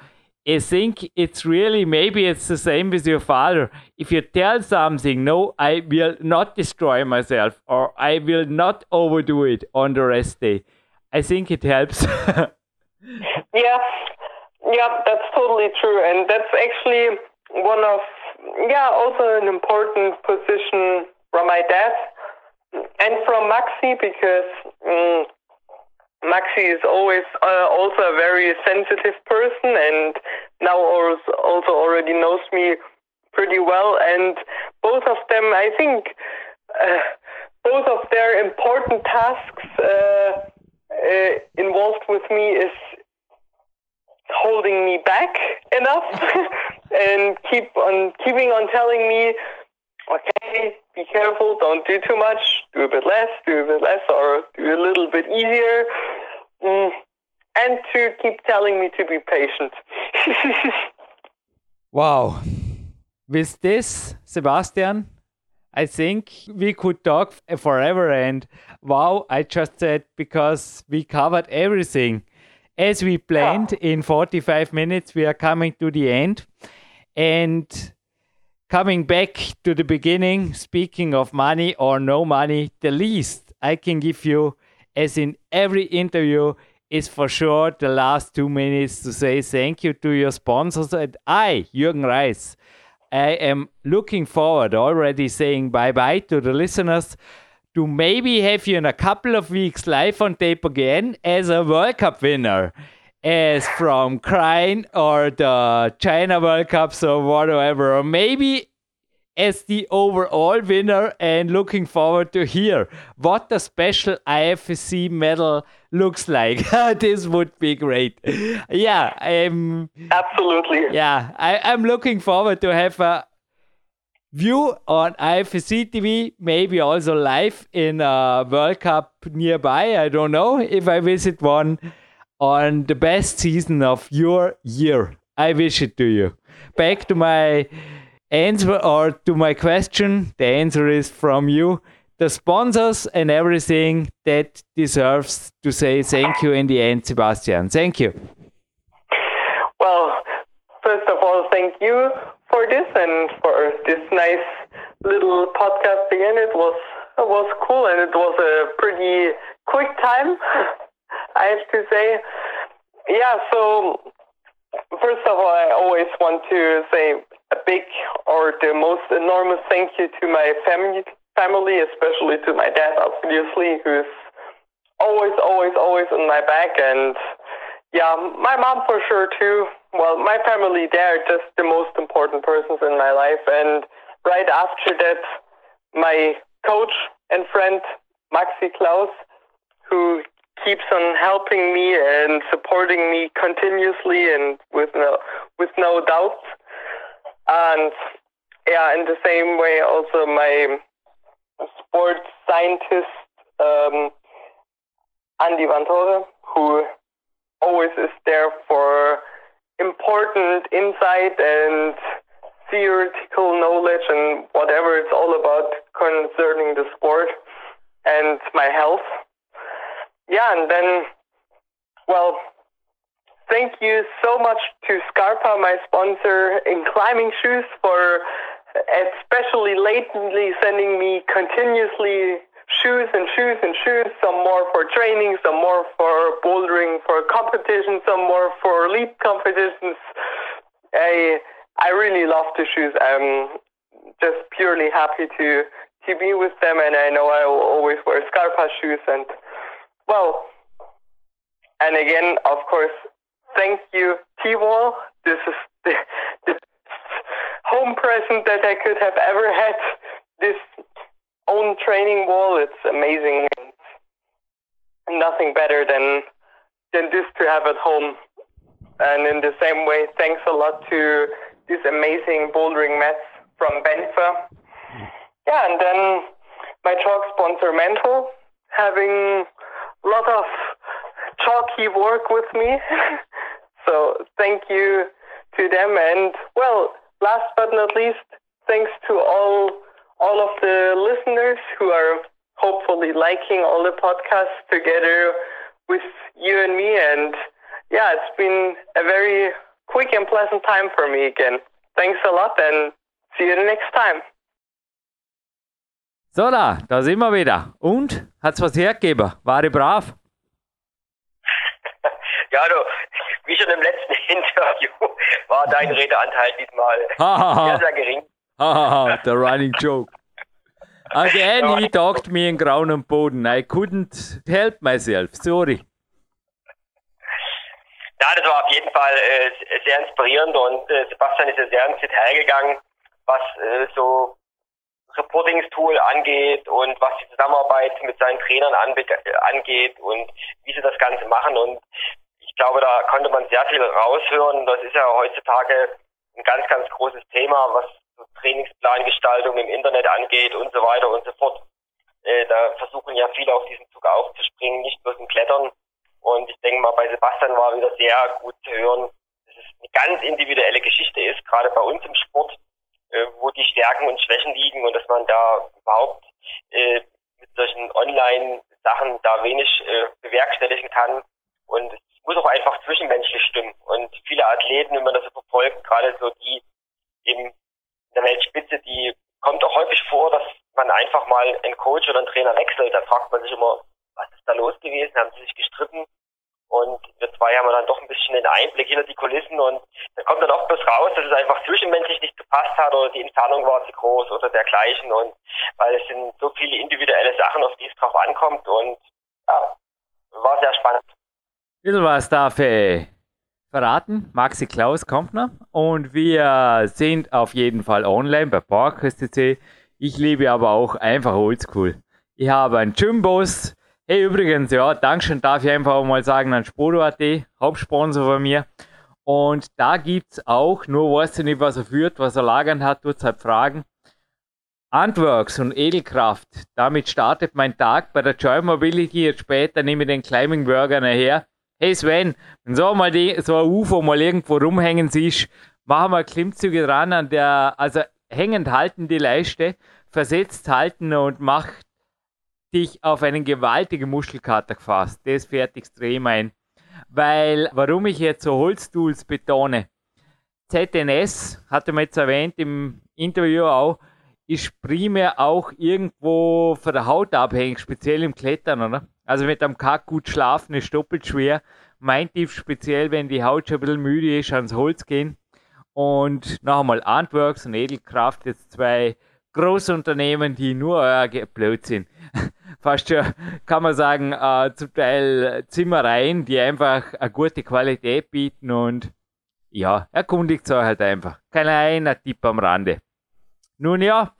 I think it's really maybe it's the same with your father. If you tell something, no, I will not destroy myself or I will not overdo it on the rest day, I think it helps. yeah, yeah, that's totally true, and that's actually one of yeah also an important position from my dad and from Maxi because. Um, Maxi is always uh, also a very sensitive person, and now also already knows me pretty well. And both of them, I think, uh, both of their important tasks uh, uh involved with me is holding me back enough and keep on keeping on telling me okay, be careful, don't do too much, do a bit less, do a bit less, or do a little bit easier. Mm. And to keep telling me to be patient. wow. With this, Sebastian, I think we could talk forever. And wow, I just said because we covered everything. As we planned yeah. in 45 minutes, we are coming to the end. And coming back to the beginning, speaking of money or no money, the least I can give you, as in every interview, is for sure the last two minutes to say thank you to your sponsors. And I, Jürgen Reis, I am looking forward already saying bye bye to the listeners to maybe have you in a couple of weeks live on tape again as a World Cup winner as from Kranj or the China World Cups or whatever, or maybe as the overall winner and looking forward to hear what the special IFSC medal looks like. this would be great. Yeah, I'm absolutely. Yeah, I, I'm looking forward to have a view on IFSC TV, maybe also live in a World Cup nearby. I don't know if I visit one on the best season of your year. I wish it to you. Back to my answer or to my question. The answer is from you. The sponsors and everything that deserves to say thank you in the end, Sebastian. Thank you. Well, first of all, thank you for this and for this nice little podcast again. It was it was cool and it was a pretty quick time. I have to say. Yeah, so first of all, I always want to say a big or the most enormous thank you to my family, family, especially to my dad, obviously, who's always, always, always on my back, and yeah, my mom for sure too. Well, my family, they're just the most important persons in my life, and right after that, my coach and friend Maxi Klaus, who keeps on helping me and supporting me continuously and with no with no doubts. And yeah, in the same way, also my sports scientist um, Andy Vantore, who always is there for important insight and theoretical knowledge and whatever it's all about concerning the sport and my health yeah, and then, well, thank you so much to Scarpa, my sponsor in climbing shoes, for especially lately sending me continuously shoes and shoes and shoes, some more for training, some more for bouldering for competition, some more for leap competitions. I I really love the shoes. I'm just purely happy to to be with them and I know I will always wear Scarpa shoes and well, and again, of course, thank you, T-Wall. This is the, the home present that I could have ever had. This own training wall, it's amazing. Nothing better than than this to have at home. And in the same way, thanks a lot to these amazing bouldering mats from Benfer. Yeah, and then my chalk sponsor Mental, having lot of chalky work with me. so thank you to them. And well, last but not least, thanks to all all of the listeners who are hopefully liking all the podcasts together with you and me. And yeah, it's been a very quick and pleasant time for me again. Thanks a lot and see you the next time. So, da, da sind wir wieder. Und? Hat's was hergegeben? War ich brav? ja, du, wie schon im letzten Interview war dein Redeanteil diesmal sehr, sehr gering. Hahaha, the running joke. Again, he talked me in ground and Boden. I couldn't help myself. Sorry. Ja, das war auf jeden Fall äh, sehr inspirierend und äh, Sebastian ist ja sehr ins Detail gegangen, was äh, so Reportingstool angeht und was die Zusammenarbeit mit seinen Trainern angeht und wie sie das Ganze machen. Und ich glaube, da konnte man sehr viel raushören. Das ist ja heutzutage ein ganz, ganz großes Thema, was Trainingsplangestaltung im Internet angeht und so weiter und so fort. Äh, da versuchen ja viele auf diesen Zug aufzuspringen, nicht bloß im Klettern. Und ich denke mal, bei Sebastian war wieder sehr gut zu hören, dass es eine ganz individuelle Geschichte ist, gerade bei uns im Sport äh, wo die Stärken und Schwächen liegen und dass man da überhaupt äh, mit solchen Online-Sachen da wenig äh, bewerkstelligen kann. Und es muss auch einfach zwischenmenschlich stimmen. Und viele Athleten, wenn man das so verfolgt, gerade so die in der Weltspitze, die kommt auch häufig vor, dass man einfach mal einen Coach oder einen Trainer wechselt. Da fragt man sich immer, was ist da los gewesen? Haben sie sich gestritten? Und wir zwei haben dann doch ein bisschen den Einblick hinter die Kulissen und da kommt dann oft bloß raus, dass es einfach zwischenmenschlich nicht gepasst hat oder die Entfernung war zu groß oder dergleichen und weil es sind so viele individuelle Sachen, auf die es drauf ankommt und ja, war sehr spannend. Bisschen was darf ich verraten. Maxi Klaus kommt noch und wir sind auf jeden Fall online bei PowerQuest.cc. Ich liebe aber auch einfach oldschool. Ich habe einen Gymbus, Hey, übrigens, ja, Dankeschön darf ich einfach mal sagen an Spodo.at, Hauptsponsor von mir. Und da gibt es auch, nur weiß ich nicht, was er führt, was er lagern hat, tut halt fragen. Antworks und Edelkraft. Damit startet mein Tag bei der Joy Mobility. Jetzt später nehme ich den Climbing Burger nachher. Hey Sven, wenn so mal die, so ein UFO mal irgendwo rumhängen siehst, machen wir Klimmzüge dran an der, also hängend halten die Leiste, versetzt halten und mach dich auf einen gewaltigen Muschelkater gefasst. Das fährt extrem ein. Weil, warum ich jetzt so Holztools betone, ZNS, hatte man jetzt erwähnt im Interview auch, ist primär auch irgendwo von der Haut abhängig, speziell im Klettern, oder? Also mit einem Kack gut schlafen ist doppelt schwer. Mein Tipp speziell, wenn die Haut schon ein bisschen müde ist, ans Holz gehen. Und noch einmal Antworks und Edelkraft, jetzt zwei Großunternehmen, die nur euer Blödsinn. Fast schon, kann man sagen, äh, zum Teil Zimmereien, die einfach eine gute Qualität bieten und ja, erkundigt euch halt einfach. Kleiner Tipp am Rande. Nun ja,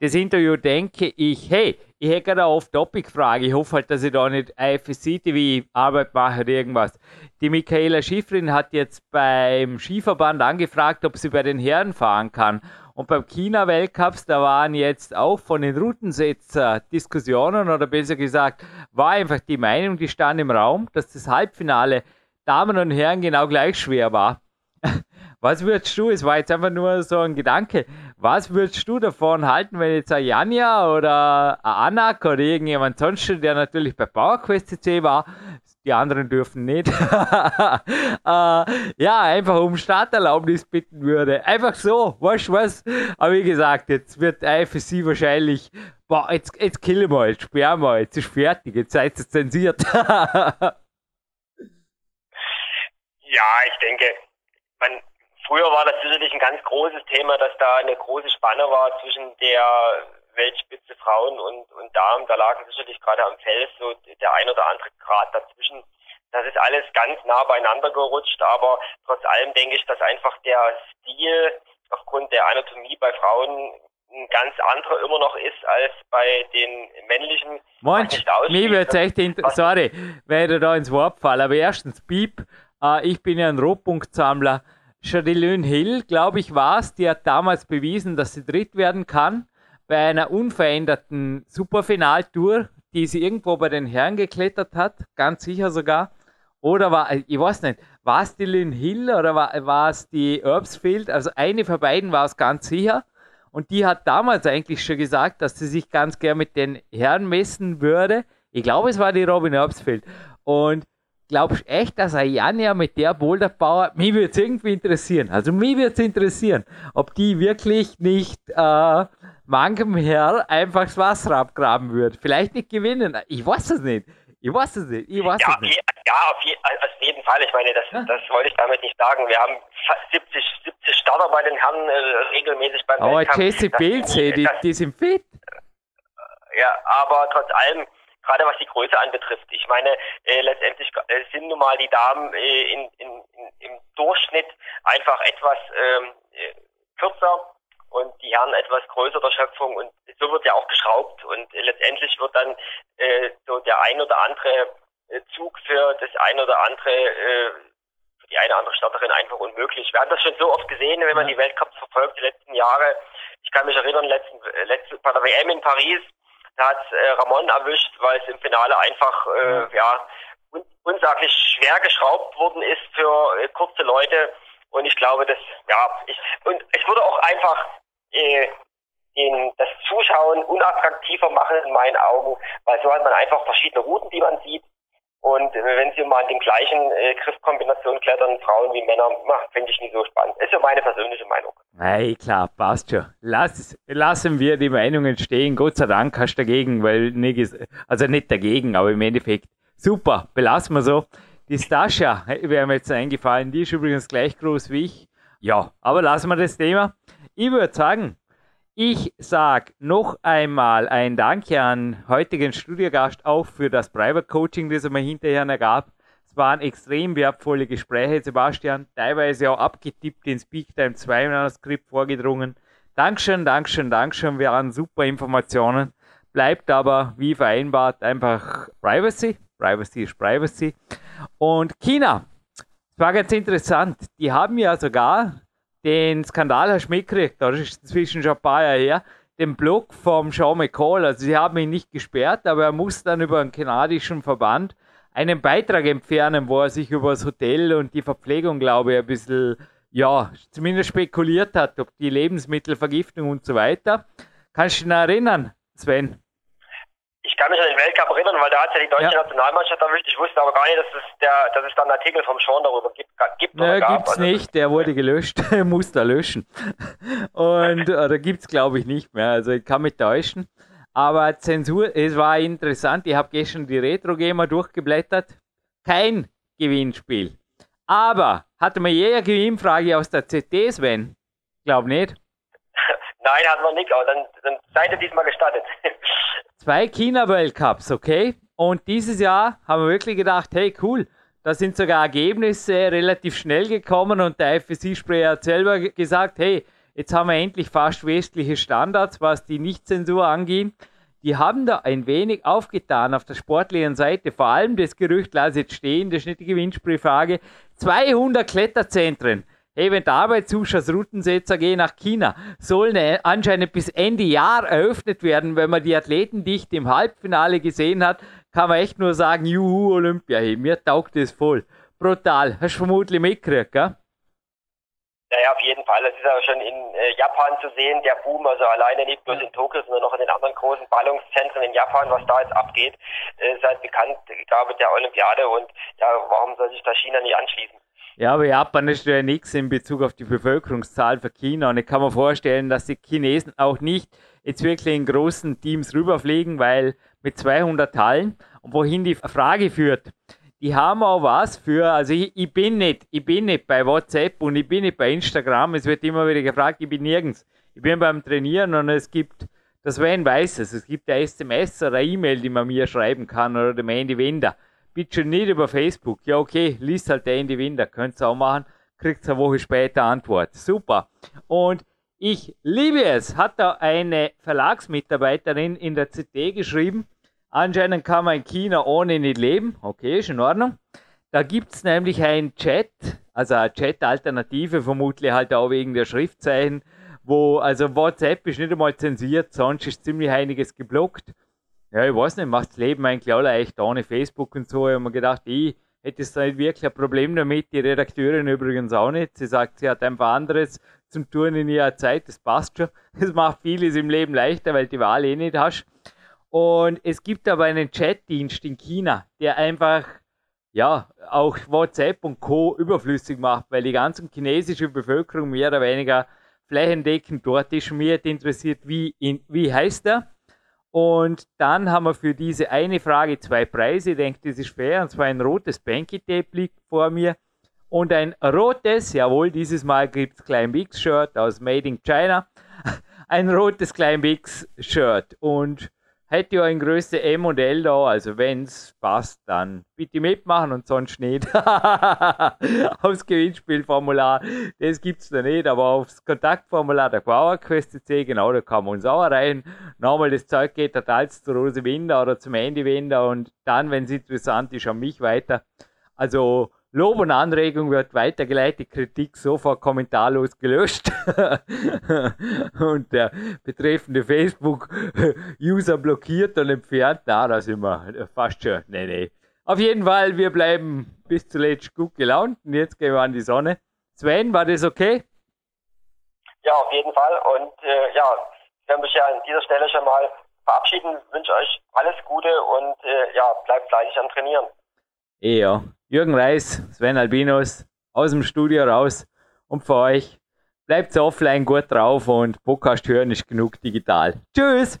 das Interview denke ich, hey, ich hätte gerade eine Off-Topic-Frage. Ich hoffe halt, dass ich da nicht IFSC-TV-Arbeit mache oder irgendwas. Die Michaela Schifrin hat jetzt beim Skiverband angefragt, ob sie bei den Herren fahren kann. Und beim China-Weltcups, da waren jetzt auch von den Routensetzer Diskussionen oder besser gesagt, war einfach die Meinung, die stand im Raum, dass das Halbfinale Damen und Herren genau gleich schwer war. Was würdest du, es war jetzt einfach nur so ein Gedanke, was würdest du davon halten, wenn jetzt ein Janja oder ein Anak oder irgendjemand sonst, der natürlich bei PowerQuest CC war, die anderen dürfen nicht, äh, ja, einfach um Starterlaubnis bitten würde. Einfach so, du was? Aber wie gesagt, jetzt wird IFSC wahrscheinlich, boah, jetzt, jetzt killen wir, jetzt sperren wir, jetzt ist fertig, jetzt seid ihr zensiert. ja, ich denke, man, früher war das sicherlich ein ganz großes Thema, dass da eine große Spanne war zwischen der Weltspitze Frauen und, und Damen. Da lagen sicherlich gerade am Fels so der ein oder andere Grad dazwischen. Das ist alles ganz nah beieinander gerutscht, aber trotz allem denke ich, dass einfach der Stil aufgrund der Anatomie bei Frauen ein ganz anderer immer noch ist als bei den männlichen. Mensch, mir wird echt sorry, werde da ins Wort fallen, aber erstens, Piep, äh, ich bin ja ein Rohpunktsammler. Shadilyn Hill, glaube ich, war es, die hat damals bewiesen, dass sie dritt werden kann bei einer unveränderten Superfinaltour, die sie irgendwo bei den Herren geklettert hat, ganz sicher sogar. Oder war, ich weiß nicht, war es die Lynn Hill oder war, war es die Erbsfield? Also eine von beiden war es ganz sicher. Und die hat damals eigentlich schon gesagt, dass sie sich ganz gern mit den Herren messen würde. Ich glaube, es war die Robin Erbsfield. Und glaubst du echt, dass ein Janja mit der Boulder Power, mich würde es irgendwie interessieren. Also mich würde es interessieren, ob die wirklich nicht äh, manchem Herr einfach das Wasser abgraben würde. Vielleicht nicht gewinnen. Ich weiß es nicht. Ich weiß es nicht. Ich weiß ja, es nicht. ja, auf, je, auf jeden Fall. Ich meine, das, ja. das wollte ich damit nicht sagen. Wir haben 70, 70 Starter bei den Herren äh, regelmäßig beim Aber Jesse Pilze, die, die sind fit. Ja, aber trotz allem gerade was die Größe anbetrifft. Ich meine, äh, letztendlich äh, sind nun mal die Damen äh, in, in, in, im Durchschnitt einfach etwas ähm, äh, kürzer und die Herren etwas größer der Schöpfung und so wird ja auch geschraubt und letztendlich wird dann äh, so der ein oder andere äh, Zug für das ein oder andere äh, für die eine oder andere Starterin einfach unmöglich. Wir haben das schon so oft gesehen, wenn man die Weltcups verfolgt, die letzten Jahre. Ich kann mich erinnern, letzten, äh, letzten, bei der WM in Paris, da hat äh, Ramon erwischt, weil es im Finale einfach äh, ja un unsaglich schwer geschraubt worden ist für äh, kurze Leute. Und ich glaube, dass ja ich und es würde auch einfach äh, den, das Zuschauen unattraktiver machen in meinen Augen, weil so hat man einfach verschiedene Routen, die man sieht. Und äh, wenn sie mal in den gleichen äh, Griffkombinationen klettern, Frauen wie Männer, finde ich nicht so spannend. Ist so meine persönliche Meinung. Hey, klar, passt schon. Lass, lassen wir die Meinungen stehen. Gott sei Dank hast du dagegen, weil nicht, also nicht dagegen, aber im Endeffekt super, belassen wir so. Die Stascha wäre mir jetzt eingefallen, die ist übrigens gleich groß wie ich. Ja, aber lassen wir das Thema. Ich würde sagen, ich sage noch einmal ein Danke an heutigen Studiogast auch für das Private Coaching, das er mir hinterher ergab. Es waren extrem wertvolle Gespräche, Sebastian, teilweise auch abgetippt ins Peak Time 2 Manuskript vorgedrungen. Dankeschön, Dankeschön, Dankeschön, wir haben super Informationen. Bleibt aber, wie vereinbart, einfach Privacy. Privacy ist Privacy. Und China, es war ganz interessant. Die haben ja sogar den Skandal hast du mitgekriegt, das ist inzwischen schon ein paar Jahre her, den Blog vom Sean McCall. Also sie haben ihn nicht gesperrt, aber er muss dann über einen kanadischen Verband einen Beitrag entfernen, wo er sich über das Hotel und die Verpflegung, glaube ich, ein bisschen, ja, zumindest spekuliert hat, ob die Lebensmittelvergiftung und so weiter. Kannst du dich noch erinnern, Sven? Ich kann mich an den Weltcup erinnern, weil da hat ja die deutsche ja. Nationalmannschaft erwischt. Ich wusste aber gar nicht, dass es, der, dass es da einen Artikel vom Sean darüber gibt. gibt Nö, gab. es also nicht. Der wurde gelöscht. Muss da löschen. Und oder gibt es, glaube ich, nicht mehr. Also ich kann mich täuschen. Aber Zensur, es war interessant. Ich habe gestern die Retro-Gamer durchgeblättert. Kein Gewinnspiel. Aber hatte man je eine Gewinnfrage aus der CT, Sven? Glaub nicht. Nein, hat man nicht, aber dann, dann seid ihr diesmal gestattet. Zwei China-Weltcups, okay? Und dieses Jahr haben wir wirklich gedacht, hey cool, da sind sogar Ergebnisse relativ schnell gekommen und der FSC-Spray hat selber gesagt, hey, jetzt haben wir endlich fast westliche Standards, was die Nicht-Zensur angeht. Die haben da ein wenig aufgetan auf der sportlichen Seite. Vor allem das Gerücht, lass jetzt stehen, das ist nicht die Gewinnspielfrage. 200 Kletterzentren Hey, wenn der Arbeitsausschuss Routensetzer gehen nach China, sollen anscheinend bis Ende Jahr eröffnet werden. Wenn man die Athletendichte im Halbfinale gesehen hat, kann man echt nur sagen, juhu, Olympia, hey, mir taugt das voll. Brutal. Hast du vermutlich mitgekriegt, gell? Naja, auf jeden Fall. Das ist ja schon in äh, Japan zu sehen, der Boom, also alleine nicht bloß in Tokio, sondern auch in den anderen großen Ballungszentren in Japan, was da jetzt abgeht, äh, bekannt, ich glaube, der Olympiade und ja, warum soll sich da China nicht anschließen? Ja, aber Japan ist ja nichts in Bezug auf die Bevölkerungszahl für China. Und ich kann mir vorstellen, dass die Chinesen auch nicht jetzt wirklich in großen Teams rüberfliegen, weil mit 200 Hallen und wohin die Frage führt, die haben auch was für, also ich, ich, bin nicht, ich bin nicht bei WhatsApp und ich bin nicht bei Instagram. Es wird immer wieder gefragt, ich bin nirgends. Ich bin beim Trainieren und es gibt, das Sven weiß es, es gibt eine SMS oder eine E-Mail, die man mir schreiben kann oder dem Andy Wender bitte nicht über Facebook. Ja, okay, liest halt der in die Winter, könnt ihr auch machen, kriegt eine Woche später Antwort. Super. Und ich liebe es, hat da eine Verlagsmitarbeiterin in der CT geschrieben. Anscheinend kann man in China ohne nicht leben. Okay, ist in Ordnung. Da gibt es nämlich einen Chat, also eine Chat-Alternative, vermutlich halt auch wegen der Schriftzeichen, wo, also WhatsApp ist nicht einmal zensiert, sonst ist ziemlich einiges geblockt. Ja, ich weiß nicht, macht das Leben eigentlich alle echt ohne Facebook und so. Ich habe mir gedacht, ich hätte es nicht wirklich ein Problem damit. Die Redakteurin übrigens auch nicht. Sie sagt, sie hat einfach anderes zum Tun in ihrer Zeit. Das passt schon. Das macht vieles im Leben leichter, weil die Wahl eh nicht hast. Und es gibt aber einen Chatdienst in China, der einfach ja, auch WhatsApp und Co. überflüssig macht, weil die ganze chinesische Bevölkerung mehr oder weniger flächendeckend dort ist. Mir interessiert, wie, in, wie heißt der? Und dann haben wir für diese eine Frage zwei Preise. Ich denke, das ist fair. Und zwar ein rotes Banky Tape liegt vor mir. Und ein rotes, jawohl, dieses Mal gibt es Klein Bix Shirt aus Made in China. Ein rotes Klein Bix Shirt. Und hätte ja ein Größe M und L da, also wenn es passt, dann bitte mitmachen und sonst nicht. aufs Gewinnspielformular, das gibt es da nicht, aber aufs Kontaktformular der PowerQuest C, genau, da kann man uns auch rein. Nochmal, das Zeug geht total zu Rose Winder oder zum Andy Winder und dann, wenn es interessant ist, an mich weiter. Also Lob und Anregung wird weitergeleitet, Kritik sofort kommentarlos gelöscht und der betreffende Facebook-User blockiert und entfernt. Na, da sind wir fast schon. Nee, nee. Auf jeden Fall, wir bleiben bis zuletzt gut gelaunt und jetzt gehen wir an die Sonne. Sven, war das okay? Ja, auf jeden Fall. Und äh, ja, ich werde mich ja an dieser Stelle schon mal verabschieden. Wünsche euch alles Gute und äh, ja, bleibt fleißig am Trainieren. Ja. Jürgen Reis, Sven Albinos aus dem Studio raus und für euch bleibt offline gut drauf und Podcast hören ist genug digital. Tschüss!